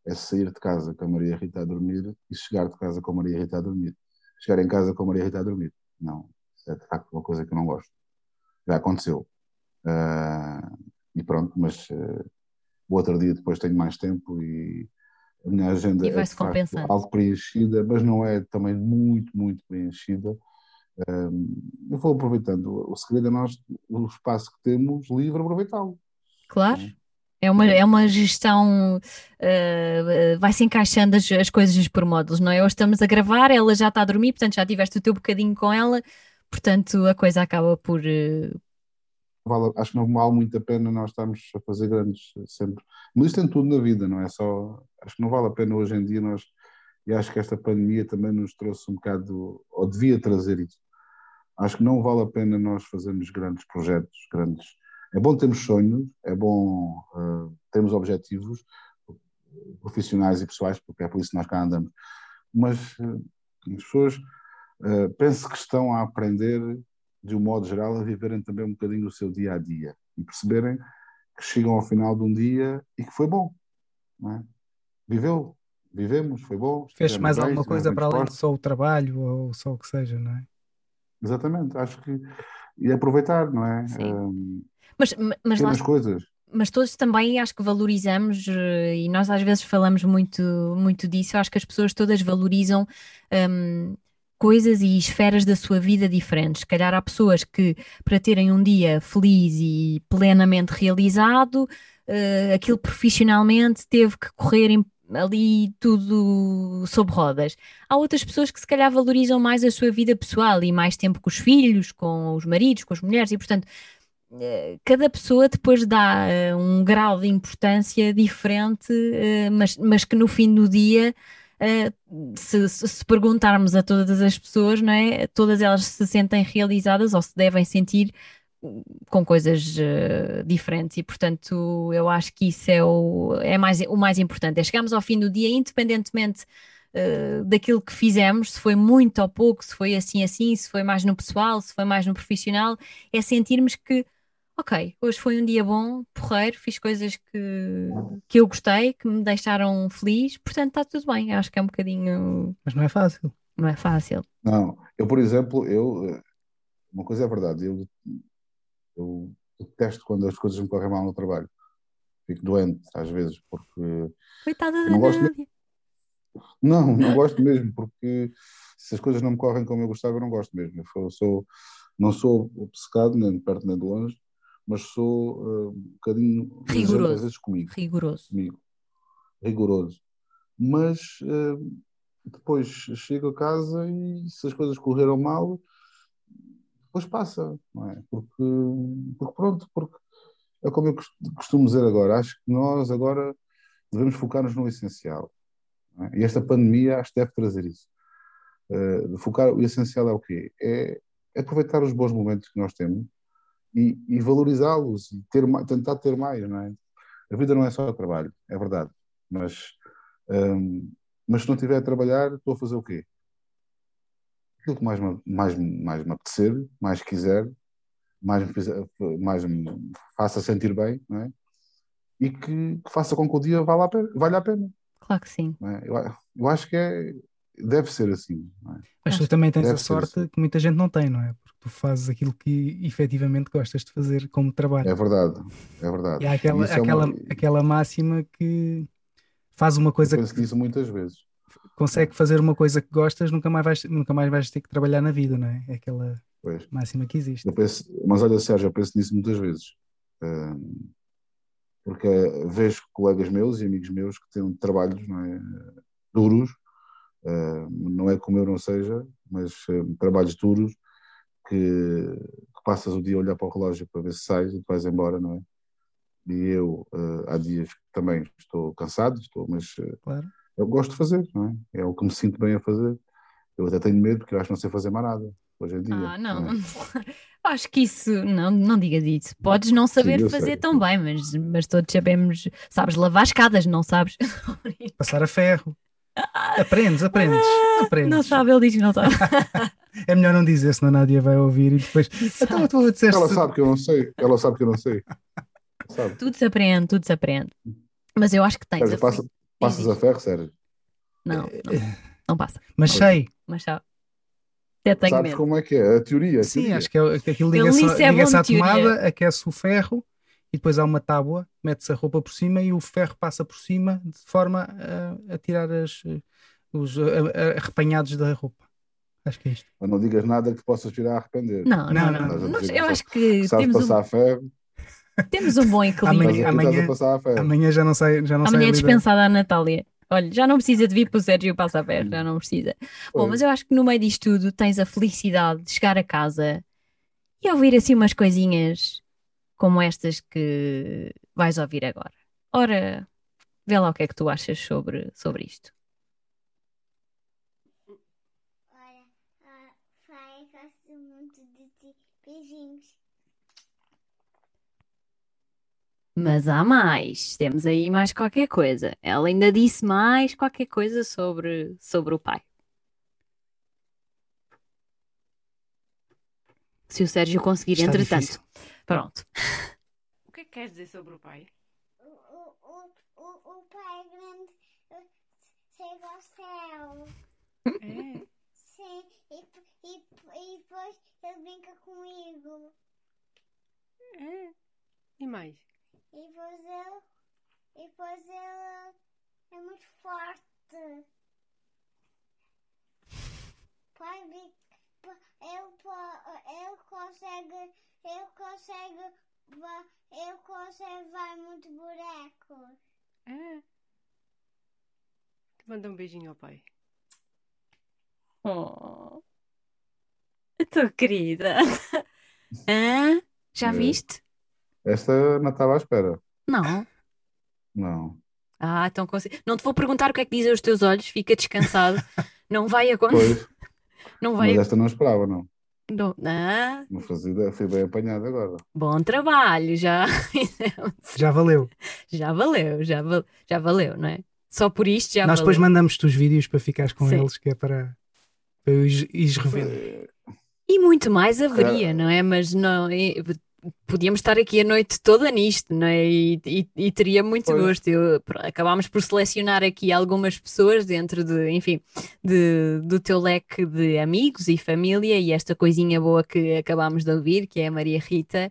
É sair de casa com a Maria Rita a dormir e chegar de casa com a Maria Rita a dormir. Chegar em casa com a Maria Rita a dormir. Não, isso é de facto uma coisa que eu não gosto. Já aconteceu. Uh, e pronto, mas uh, o outro dia depois tenho mais tempo e a minha agenda é facto, algo preenchida, mas não é também muito, muito preenchida. Eu vou aproveitando. O segredo é nós, o espaço que temos livre, aproveitá-lo. Claro. É uma, é uma gestão, uh, vai se encaixando as, as coisas por módulos, não é? Hoje estamos a gravar, ela já está a dormir, portanto já tiveste o teu bocadinho com ela, portanto a coisa acaba por, uh, vale, acho que não vale muito a pena nós estarmos a fazer grandes sempre. Mas isto tem tudo na vida, não é só. Acho que não vale a pena hoje em dia nós. E acho que esta pandemia também nos trouxe um bocado, ou devia trazer isso. Acho que não vale a pena nós fazermos grandes projetos, grandes. É bom termos sonhos, é bom uh, termos objetivos. profissionais e pessoais, porque é por isso que nós cá andamos. Mas uh, as pessoas uh, penso que estão a aprender, de um modo geral, a viverem também um bocadinho o seu dia a dia e perceberem que chegam ao final de um dia e que foi bom. É? Viveu, vivemos, foi bom. Fez mais alguma coisa para além de só o trabalho ou só o que seja, não é? Exatamente, acho que. E aproveitar, não é? Um, mas, mas lá, coisas. Mas todos também acho que valorizamos, eh, e nós às vezes falamos muito, muito disso, acho que as pessoas todas valorizam um, coisas e esferas da sua vida diferentes. Se calhar há pessoas que, para terem um dia feliz e plenamente realizado, uh, aquilo profissionalmente teve que correr em ali tudo sob rodas. Há outras pessoas que se calhar valorizam mais a sua vida pessoal e mais tempo com os filhos, com os maridos, com as mulheres e portanto eh, cada pessoa depois dá uh, um grau de importância diferente, mas, mas que no fim do dia, uh, se, se, perguntarmos a todas as pessoas, não é? todas elas se sentem realizadas ou se devem sentir com coisas uh, diferentes e portanto eu acho que isso é o, é mais, o mais importante, é chegarmos ao fim do dia independentemente uh, daquilo que fizemos, se foi muito ou pouco, se foi assim assim, se foi mais no pessoal, se foi mais no profissional, é sentirmos que ok, hoje foi um dia bom, porreiro, fiz coisas que, que eu gostei, que me deixaram feliz, portanto está tudo bem, acho que é um bocadinho... Mas não é fácil. Não é fácil. Não, eu por exemplo, eu, eh, uma coisa é verdade, eu eu detesto quando as coisas me correm mal no trabalho. Fico doente, às vezes, porque. Coitada da não gosto Nádia. Não, não gosto mesmo, porque se as coisas não me correm como eu gostava, eu não gosto mesmo. Eu sou, não sou obcecado, nem de perto nem de longe, mas sou uh, um bocadinho rigoroso às vezes comigo. Rigoroso. Comigo. Rigoroso. Mas uh, depois chego a casa e se as coisas correram mal, depois passa, não é? Porque, porque pronto, porque é como eu costumo dizer agora, acho que nós agora devemos focar-nos no essencial. É? E esta pandemia acho que deve trazer isso. Uh, focar, o essencial é o quê? É, é, aproveitar os bons momentos que nós temos e, e valorizá-los e ter, tentar ter mais, não é? A vida não é só trabalho, é verdade, mas, um, ehm, mas se não estiver a trabalhar, estou a fazer o quê? aquilo que mais me, mais, mais me apetecer, mais quiser, mais me, mais me faça sentir bem, não é? E que, que faça com que o dia valha a pena. Valha a pena claro que sim. É? Eu, eu, acho que é, deve ser assim. É? Mas tu também tens deve a sorte assim. que muita gente não tem, não é? Tu fazes aquilo que efetivamente gostas de fazer como trabalho. É verdade, é verdade. E há aquela, aquela, é uma... aquela máxima que faz uma coisa. Eu penso que... nisso muitas vezes consegue fazer uma coisa que gostas, nunca mais vais, nunca mais vais ter que trabalhar na vida, não é? É aquela pois. máxima que existe. Penso, mas olha, Sérgio, eu penso nisso muitas vezes. porque vejo colegas meus e amigos meus que têm trabalhos não é, duros, não é como eu não seja, mas trabalhos duros que, que, passas o dia a olhar para o relógio para ver se sais e vais embora, não é? E eu, há dias também estou cansado, estou, mas claro eu gosto de fazer, não é? É o que me sinto bem a fazer. Eu até tenho medo porque eu acho que não sei fazer mais nada hoje em dia. Ah, não. não é? acho que isso, não, não digas isso. Podes não saber Sim, fazer sei. tão bem, mas, mas todos sabemos, sabes lavar escadas, não sabes? Passar a ferro. Aprendes, aprendes, ah, aprendes. Não sabe, ele diz que não sabe. é melhor não dizer, senão a Nádia vai ouvir e depois. Então, tu ela sabe que eu não sei, ela sabe que eu não sei. Sabe. Tudo se aprende, tudo se aprende. Mas eu acho que tens. Mas, passa, Passas a ferro, Sérgio? Não, não, não passa. Mas sei. Mas sabe. Até tenho Sabes medo. como é que é? A teoria. A Sim, teoria. acho que, é, aquilo liga-se é liga à tomada, aquece o ferro e depois há uma tábua, mete-se a roupa por cima e o ferro passa por cima de forma a, a tirar as, os arrepanhados da roupa. Acho que é isto. Mas não digas nada que possas vir a arrepender. Não, não, não. não. Mas eu acho que sabes temos passar um... ferro. Temos um bom equilíbrio. Amanhã, amanhã, amanhã já não sei. Já não amanhã é dispensada a Natália. Olha, já não precisa de vir para o Sérgio passar perto, já não precisa. Foi. Bom, mas eu acho que no meio disto tudo tens a felicidade de chegar a casa e ouvir assim umas coisinhas como estas que vais ouvir agora. Ora, vê lá o que é que tu achas sobre, sobre isto. Olha, pai, gosto muito de ti. Beijinhos. Mas há mais. Temos aí mais qualquer coisa. Ela ainda disse mais qualquer coisa sobre, sobre o pai. Se o Sérgio conseguir, Está entretanto. difícil. Pronto. O que é que queres dizer sobre o pai? O, o, o, o pai grande eh, chega ao céu. É. Sim, e, e, e depois ele brinca comigo. É. E mais? E depois ele. E depois ele é muito forte. Pai brinca. Ele, po- ele consegue. Ele consegue levar muito bonecos. É. Te manda um beijinho ao pai. Oh. Tua querida. Hã? Já É. viste? Esta não estava à espera. Não. Não. Ah, então consigo. Não te vou perguntar o que é que dizem os teus olhos, fica descansado. Não vai acontecer. Pois, Não vai. mas esta não esperava, não. Não. Ah, Não fazia ideia, fui bem apanhado agora. bom trabalho, já. Já valeu. Já valeu, já, val- já valeu, não é? Só por isto já Nós depois valeu. mandamos-te os vídeos para ficares com Sim. eles, que é para, para eu ires revendo. Eh, E muito mais haveria, não é? Mas não, podíamos estar aqui a noite toda nisto, não é? E, e- e teria muito gosto. Eu- acabámos por selecionar aqui algumas pessoas dentro de, enfim, de- do teu leque de amigos e família e esta coisinha boa que acabámos de ouvir, que é a Maria Rita.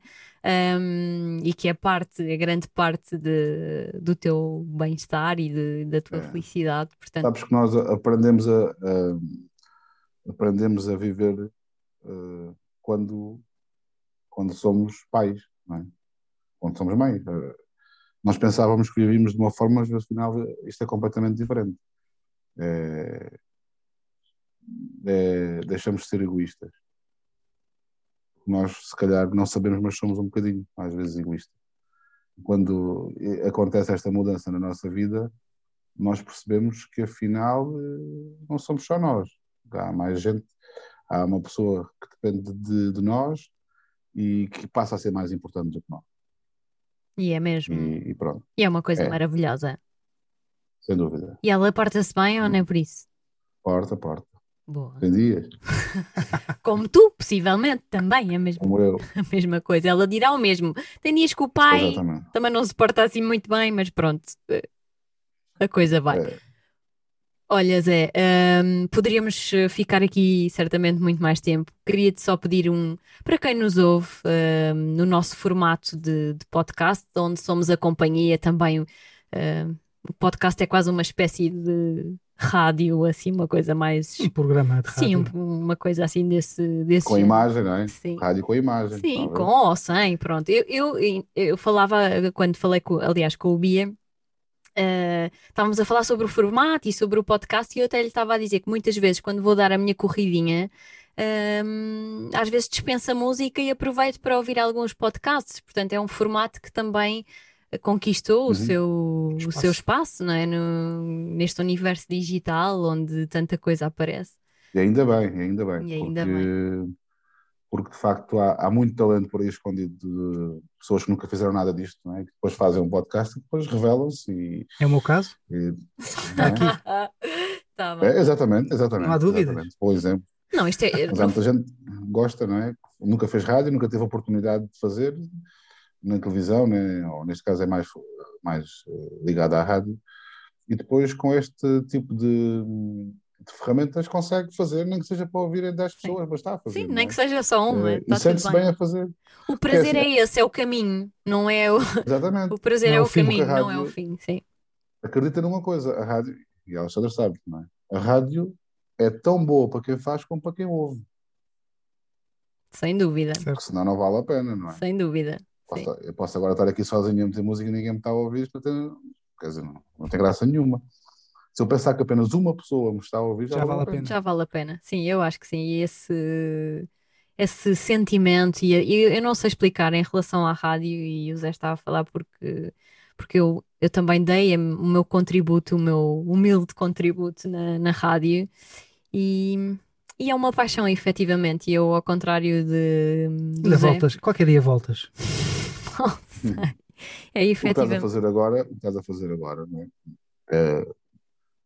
hum, e que é parte, é grande parte de- do teu bem-estar e de- da tua É. felicidade. Portanto, Sabes que nós aprendemos a, a- aprendemos a viver eh, quando, quando somos pais, é? Quando somos mães. Eh, nós pensávamos que vivíamos de uma forma, mas afinal isto é completamente diferente. É- é- deixamos de ser egoístas. Nós, se calhar, não sabemos, mas somos um bocadinho, às vezes, egoístas. Quando acontece esta mudança na nossa vida, nós percebemos que afinal não somos só nós. Há mais gente, há uma pessoa que depende de, de nós e que passa a ser mais importante do que nós. e é mesmo. E, e pronto, E é uma coisa É. maravilhosa. sem dúvida. E ela porta-se bem ou não é por isso? Porta, porta. Boa. Tem dias, Como tu, possivelmente, também é a mesma, como eu. a mesma coisa. Ela dirá o mesmo. Tem dias que o pai Exatamente. também não se porta assim muito bem, mas pronto, eh, a coisa vai. É, Olha, Zé, hum, poderíamos eh, ficar aqui certamente muito mais tempo. Queria-te só pedir um, para quem nos ouve, hum, no nosso formato de, de podcast, onde somos a companhia também. hum, o podcast é quase uma espécie de rádio, assim, uma coisa mais. Um programa de Sim, rádio. um- uma coisa assim desse, desse com género. imagem, não é? Sim. Rádio com imagem. Sim, ver? com ou sem, pronto. Eu, eu, eu falava, quando falei, com, aliás, com o Bia, eh, estávamos a falar sobre o formato e sobre o podcast, e eu até lhe estava a dizer que muitas vezes, quando vou dar a minha corridinha, ehm, às vezes dispenso a música e aproveito para ouvir alguns podcasts. Portanto, é um formato que também conquistou o Uhum. seu, o Espaço. seu espaço, não é? No, neste universo digital onde tanta coisa aparece. E ainda bem, ainda bem. E ainda porque, porque de facto há, há muito talento por aí escondido de pessoas que nunca fizeram nada disto, não é? Que depois fazem um podcast e depois revelam-se e, É o meu caso? e- Está aqui. Tá. É, exatamente, exatamente. Não há dúvidas. exatamente. Por exemplo. Não, isto é. Mas há muita gente gosta, não é? Nunca fez rádio, nunca teve a oportunidade de fazer na televisão, né? ou neste caso é mais, mais eh, ligado à rádio, e depois com este tipo de, de ferramentas consegue fazer, nem que seja para ouvirem 10 pessoas, mas está a fazer. Sim, nem é? que seja só uma, Eh, está e sente-se bem. bem a fazer. O prazer assim, é esse, é o caminho, não é o, Exatamente. o prazer Não é é o caminho, a não é o rádio- fim, sim. Acredita numa coisa, a rádio, e a Alexandra sabe, não é? A rádio é tão boa para quem faz como para quem ouve, Sem dúvida, porque senão não vale a pena, não é? sem dúvida. Posso- eu posso agora estar aqui sozinho a meter música e ninguém me está a ouvir, não tem, quer dizer, não, não tem graça nenhuma. Se eu pensar que apenas uma pessoa me está a ouvir, já, Já vale a pena. Já vale a pena. Sim, eu acho que sim. E esse, esse sentimento, e e eu não sei explicar em relação à rádio, e o Zé estava a falar porque, porque eu, eu também dei o meu contributo, o meu humilde contributo na, na rádio, e, e é uma paixão, efetivamente. E eu, ao contrário de, Zé, voltas. Qualquer dia voltas. não sei. É O que estás a efetivamente. fazer agora, o que estás a fazer agora, não é? Eh,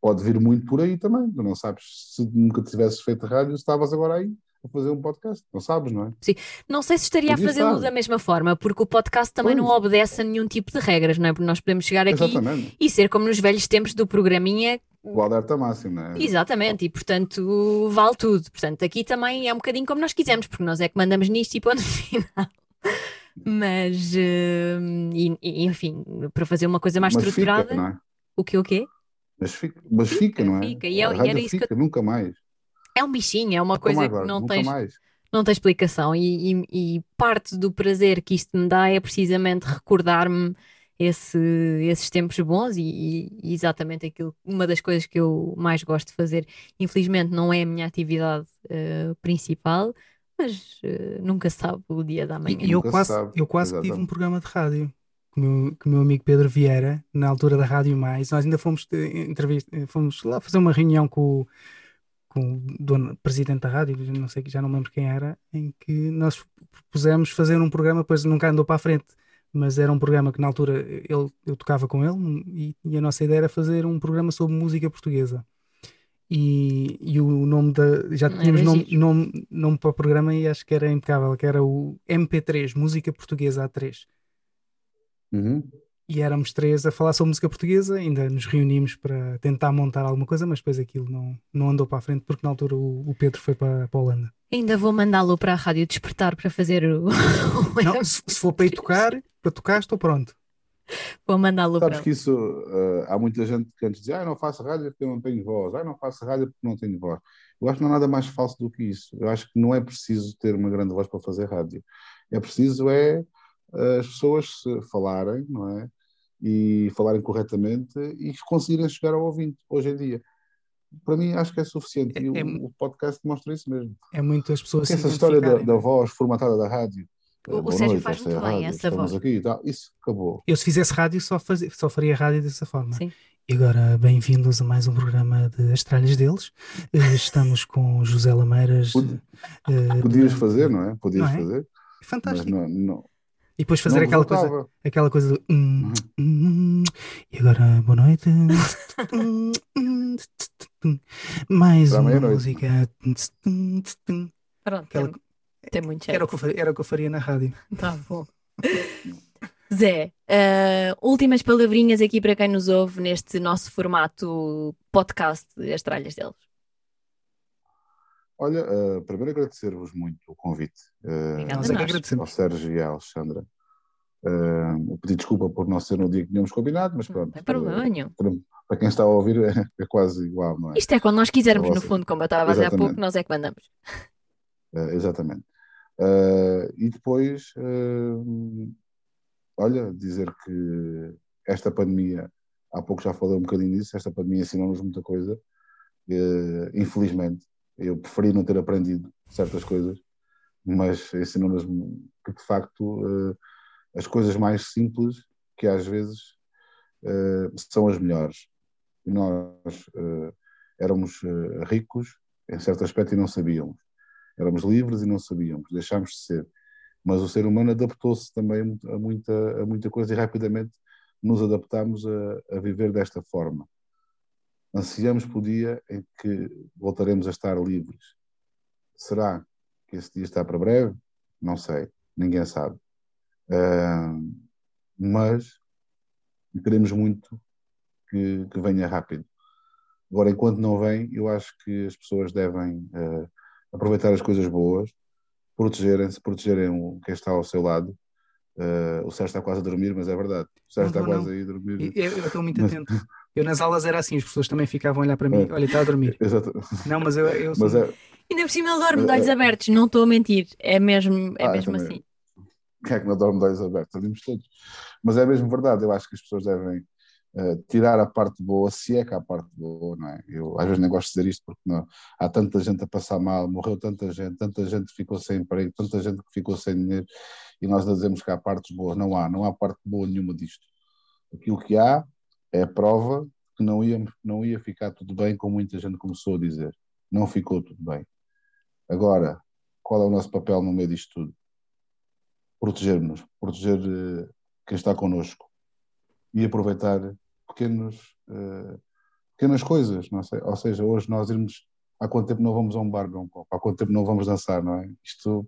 pode vir muito por aí também. Tu não sabes se nunca tivesses feito rádio, estavas agora aí a fazer um podcast. Não sabes, não é? Não sei se estaria a Podia fazê-lo estar. da mesma forma, porque o podcast também não Pois. obedece a nenhum tipo de regras, não é? Porque nós podemos chegar aqui Exatamente. e ser como nos velhos tempos do programinha, O alerta máximo, não é? exatamente, e portanto vale tudo. Portanto, aqui também é um bocadinho como nós quisermos, porque nós é que mandamos nisto e ponto final. Mas, eh, e- e, enfim, para fazer uma coisa mais Mas estruturada, fica, não é? o que o quê? Mas fica, mas fica, não é? fica. E é- A e era isso que fica, nunca mais. É um bichinho, é uma Nunca coisa mais, que não nunca tens, mais. não tem explicação e, e- e parte do prazer que isto me dá é precisamente recordar-me esse- esses tempos bons e, e exatamente aquilo, uma das coisas que eu mais gosto de fazer. Infelizmente não é a minha atividade eh, principal, mas eh, nunca se sabe o dia da manhã. E eu Nunca quase, sabe, eu quase que tive um exatamente. programa de rádio meu, com o meu amigo Pedro Vieira, na altura da Rádio Mais. Nós ainda fomos, eh, entrevista, eh, fomos lá fazer uma reunião com, o- com o dono, presidente da rádio, não sei, já não lembro quem era, em que nós propusemos fazer um programa, depois nunca andou para a frente. Mas era um programa que na altura ele, eu tocava com ele e, e a nossa ideia era fazer um programa sobre música portuguesa. E, e o nome da. Já tínhamos nome, nome, nome para o programa e acho que era impecável, que era o MP3, Música Portuguesa A3. Uhum. E éramos três a falar sobre música portuguesa, ainda nos reunimos para tentar montar alguma coisa, mas depois aquilo não, não andou para a frente porque na altura o, o Pedro foi para, para a Holanda. Ainda vou mandá-lo para a Rádio Despertar para fazer o. Não, se, se for para ir tocar, para tocar, estou pronto. Vou mandá-lo Sabes para. que isso, eh, há muita gente que antes dizia, ah, não faço rádio porque eu não tenho voz, ah, não faço rádio porque não tenho voz. Eu acho que não há nada mais falso do que isso. Eu acho que não é preciso ter uma grande voz para fazer rádio. É preciso é as pessoas se falarem, não é? E falarem corretamente e conseguirem chegar ao ouvinte hoje em dia. Para mim, acho que é suficiente. E É- é- o, o podcast demonstra isso mesmo. É muito as pessoas Porque se essa história da, da é? voz formatada da rádio, O- o boa Sérgio noite, faz esta é muito bem rádio, essa voz. aqui e tal, isso acabou. Eu se fizesse rádio só, fazia, só faria rádio dessa forma. Sim. E agora, bem-vindos a mais um programa de As Tralhas deles. Eh, Estamos com José Lameiras. Eh, Podias durante- fazer, não é? Podias Não é? fazer, mas Fantástico. não, não, E depois fazer não aquela coisa, aquela coisa do. hum, hum, e agora, boa noite. Mais Para uma música. Pronto, Aquela- tem, tem muito Era o, que eu faria, era o que eu faria na rádio. Tá bom. Zé, ah, últimas palavrinhas aqui para quem nos ouve neste nosso formato podcast As Tralhas deles. Olha, eh, primeiro agradecer-vos muito o convite Obrigada Nós é que nós. ao. Sérgio e à Alexandra. Eu pedi desculpa por não ser no dia que tínhamos combinado, mas Não pronto. tem problema nenhum. para, para quem está a ouvir é, é quase igual, não é? Isto é quando nós quisermos, no fundo, como eu estava a dizer há pouco, nós é que mandamos. Eh, exatamente. Eh, e depois, eh, olha, dizer que esta pandemia, há pouco já falei um bocadinho disso, esta pandemia ensinou-nos muita coisa. Infelizmente, eu preferi não ter aprendido certas coisas, mas ensinou-nos que, de facto, eh, as coisas mais simples, que às vezes eh, são as melhores. E nós eh, éramos ricos, em certo aspecto, e não sabíamos. Éramos livres e não sabíamos, deixámos de ser. Mas o ser humano adaptou-se também a muita, a muita coisa e rapidamente nos adaptámos a, a viver desta forma. Ansiamos o dia em que voltaremos a estar livres. Será que esse dia está para breve? Não sei, ninguém sabe. Ah, mas queremos muito que, que venha rápido. Agora, enquanto não vem, eu acho que as pessoas devem ah, aproveitar as coisas boas, protegerem-se, protegerem o, quem está ao seu lado. Ah, o Sérgio está quase a dormir, mas é verdade. O Sérgio Não está vou, quase não. aí a dormir. Eu eu estou muito Mas- atento. Eu nas aulas era assim, as pessoas também ficavam a olhar para mim. É. Olha, está a dormir. Exato. Não, mas eu, eu sou- Mas é, Ainda por cima ele dorme de Eh, olhos abertos, não estou a mentir. É mesmo, é Ah, mesmo assim. quem é que não dorme de olhos abertos? Dormimos todos. Mas é mesmo verdade, eu acho que as pessoas devem eh, tirar a parte boa, se é que há parte boa, não é? Eu às vezes nem gosto de dizer isto porque não, há tanta gente a passar mal, morreu tanta gente, tanta gente que ficou sem emprego, tanta gente que ficou sem dinheiro e nós dizemos que há partes boas. Não há, não há parte boa nenhuma disto. Aquilo que há é a prova que não ia, não ia ficar tudo bem, como muita gente começou a dizer. Não ficou tudo bem. Agora, qual é o nosso papel no meio disto tudo? Proteger-nos, proteger eh, quem está connosco e aproveitar pequenos, eh, pequenas coisas, não. Ou seja, hoje nós irmos. Há quanto tempo não vamos a um bar copo? Há quanto tempo não vamos dançar, não é? Isto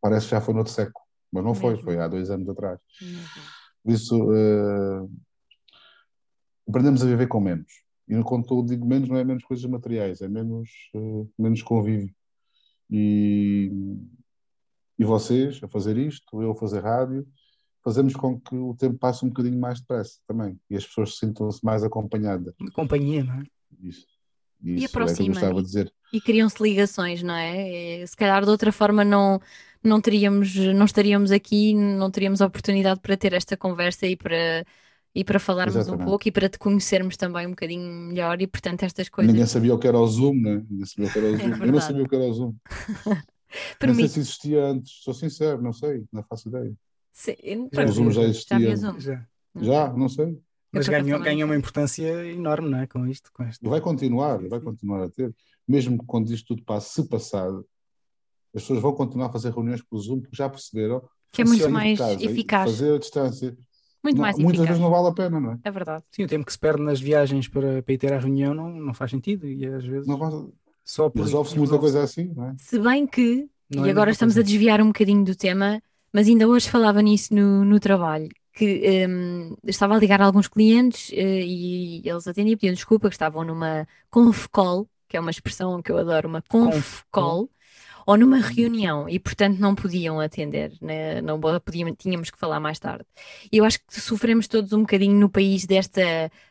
parece que já foi no outro século, mas não foi, foi há dois anos atrás. Por isso, eh, aprendemos a viver com menos. E quando eu digo menos, não é menos coisas materiais, é menos, eh, menos convívio. E, e vocês a fazer isto, eu a fazer rádio, fazemos com que o tempo passe um bocadinho mais depressa também. E as pessoas sintam-se mais acompanhadas. Companhia, não é? Isso, E isso é o que eu aproxima, gostava e- de. E criam-se ligações, não é? Eh, Se calhar de outra forma não, não teríamos, não estaríamos aqui, não teríamos oportunidade para ter esta conversa e para, e para falarmos um Exatamente. pouco e para te conhecermos também um bocadinho melhor e portanto estas coisas Ninguém sabia o que era o Zoom, né? Ninguém sabia o que era o Zoom. eu não É sabia o que era o Zoom. Não sei se existia antes, sou sincero, não sei, não faço ideia. Se- Já O Zoom já Já existia. havia Zoom. Já. Já, não sei. Mas ganhou, ganhou uma importância enorme, não é? Com isto, com este. E vai continuar, Sim, vai sim. continuar a ter. Mesmo que quando isto tudo passe, se passar, as pessoas vão continuar a fazer reuniões por Zoom porque já perceberam Que é muito mais eficaz. Fazer a distância. Muito Não- mais muitas vezes não vale a pena, não é? É verdade. Sim, o tempo que se perde nas viagens para, para ir ter à reunião não, não faz sentido e às vezes Não vale- só por Resolve-se muita coisa assim, não é? Se bem que, Não e é a agora estamos a coisa. desviar um bocadinho do tema, mas ainda hoje falava nisso no, no trabalho, que hum, estava a ligar a alguns clientes eh, e eles atendiam, pediam desculpa que estavam numa conf call, que é uma expressão que eu adoro, uma conf Conf call, ou numa reunião e portanto não podiam atender, né? não podiam, tínhamos que falar mais tarde. E eu acho que sofremos todos um bocadinho no país desta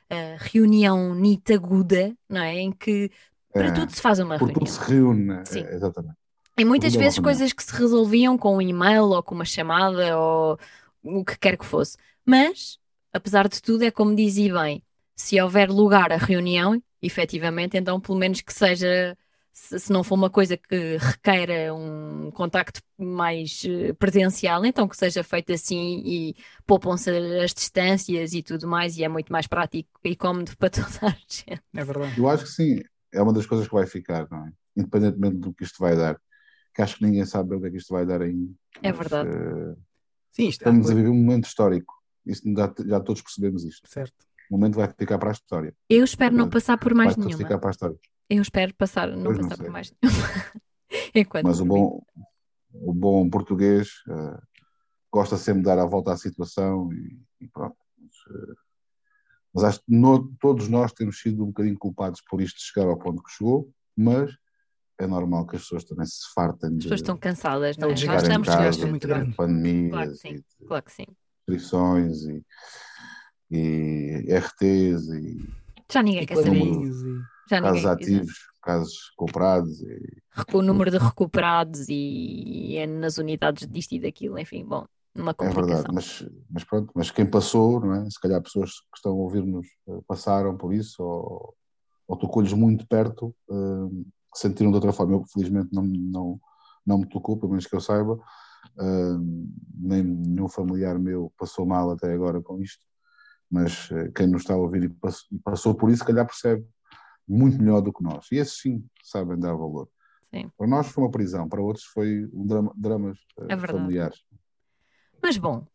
eh, reunião nitaguda, não é? Em que para É, tudo se faz uma tudo reunião. se reúne, né? Sim. Exatamente. E muitas Tudo é vezes coisas que se resolviam com um e-mail ou com uma chamada ou o que quer que fosse. Mas, apesar de tudo, é como dizia bem, se houver lugar à reunião, efetivamente, então pelo menos que seja, se, se não for uma coisa que requeira um contacto mais eh, presencial, então que seja feito assim e poupam-se as distâncias e tudo mais, e é muito mais prático e cómodo para toda a gente. É verdade. Eu acho que sim, é uma das coisas que vai ficar, não é? Independentemente do que isto vai dar. Que acho que ninguém sabe o que é que isto vai dar ainda. É Mas, verdade. eh, Sim, isto é estamos a viver um momento histórico. Isso já, já todos percebemos isto. certo. O momento vai ficar para a história. Eu espero não passar por mais vai nenhuma. ficar para a história. Eu espero passar, não Pois não passar por mais nenhuma. Enquanto Mas o bom, o bom português eh, gosta sempre de dar a volta à situação e, e pronto. Mas, eh, mas acho que no- todos nós temos sido um bocadinho culpados por isto chegar ao ponto que chegou, mas é normal que as pessoas também se fartem As de pessoas estão cansadas, É não é? Já desgaste estamos casa, desgaste é muito grande. pandemias Claro que sim. e de Claro que sim. restrições e, e RTs e Já ninguém E quer saber isso. Já casos ninguém. ativos, casos comprados e. O número de recuperados e é nas unidades disto e daquilo, enfim, bom, uma É complicação. verdade, mas, mas pronto, mas quem passou, não é? Se calhar pessoas que estão a ouvir-nos eh, passaram por isso, ou, ou tocou-lhes muito perto, eh, sentiram de outra forma. Eu, felizmente, não, não, não me tocou, pelo menos que eu saiba, eh, nem nenhum familiar meu passou mal até agora com isto, mas eh, quem nos está a ouvir e passou, e passou por isso, se calhar percebe muito melhor do que nós. E esses sim sabem dar valor. Sim. Para nós foi uma prisão, para outros foi um drama, dramas eh, É familiares. Mas bom,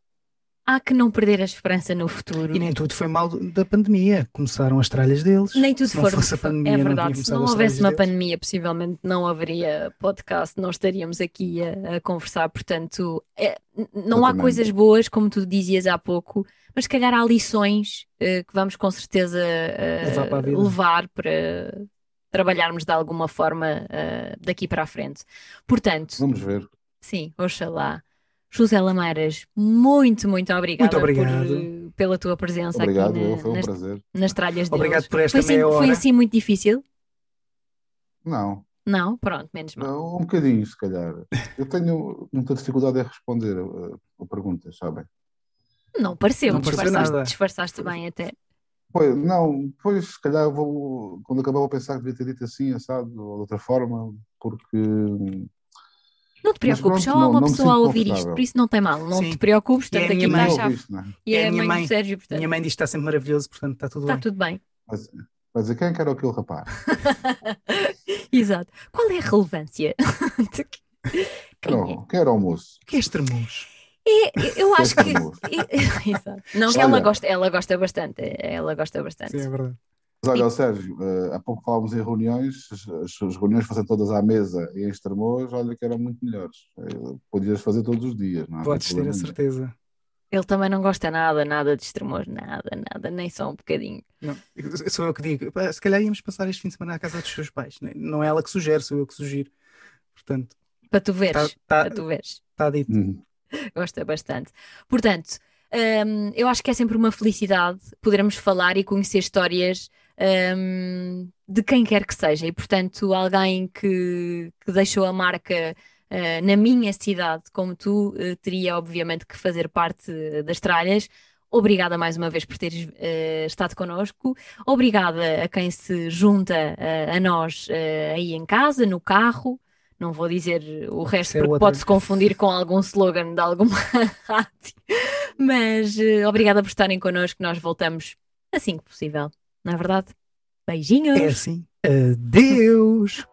há que não perder a esperança no futuro. E nem tudo foi mal da pandemia. Começaram as tralhas deles. Nem tudo Se não for. fosse a pandemia, é não verdade. tinha Se não houvesse uma deles. pandemia, possivelmente não haveria podcast, não estaríamos aqui a, a conversar. Portanto, é- não há Exatamente. coisas boas, como tu dizias há pouco, mas se calhar há lições eh, que vamos com certeza Levar para levar para trabalharmos de alguma forma eh, daqui para a frente. Portanto, Vamos ver. sim, oxalá. José Lameiras, muito, muito obrigada Muito obrigado. por, pela tua presença Obrigado, aqui na- foi um nas, prazer. nas tralhas deles. Obrigado por esta Foi assim, meia foi hora. assim muito difícil? Não, Não? Pronto, menos mal. não, um bocadinho, se calhar. Eu tenho muita dificuldade em responder a, a perguntas, sabem? Não pareceu, Não pareceu disfarçaste, nada. disfarçaste bem até. Pois, não, pois se calhar vou, quando acabar vou pensar que devia ter dito assim, assado, ou de outra forma, porque Não te Mas preocupes, pronto, só há não- uma não pessoa a ouvir isto, por isso não tem mal. Não Sim. te preocupes, é a portanto aqui minha está a mãe. chave. não é? E é É a a minha mãe do mãe. Sérgio, portanto Minha mãe diz que está sempre maravilhoso, portanto está tudo está bem. tudo bem. Mas, vai dizer, quem é que era aquele rapaz? Exato. Qual é a relevância? Quem é? Quem era, o moço? O que é extremoso? É, eu acho que. Exato. Não, que Olha. ela gosta, ela gosta bastante. Ela gosta bastante. Sim, é verdade. Mas olha, ó Sérgio, eh, há pouco falávamos em reuniões, as, reuniões fossem todas à mesa e em Estremoz, olha que eram muito melhores. Eh, Podias fazer todos os dias, não é? Podes ter a certeza. Ele também não gosta nada, nada de extremos, nada, nada, nem só um bocadinho. Não, sou eu que digo. "Pá, Se calhar íamos passar este fim de semana à casa dos seus pais. né? Não é ela que sugere, sou eu que sugiro. Portanto, Para tu veres, Tá- tá- para tu veres. está dito. Uhum. Gosta bastante. Portanto, hum, eu acho que é sempre uma felicidade podermos falar e conhecer histórias hum, de quem quer que seja. E, portanto, alguém que, que deixou a marca eh, na minha cidade, como tu, eh, teria obviamente que fazer parte das tralhas. Obrigada mais uma vez por teres eh, estado connosco. Obrigada a quem se junta eh, a nós eh, aí em casa, no carro. Não vou dizer o resto é porque pode-se confundir com algum slogan de alguma rádio. Mas eh, obrigada por estarem connosco. Nós voltamos assim que possível. Não é verdade? Beijinhos! É assim. Adeus!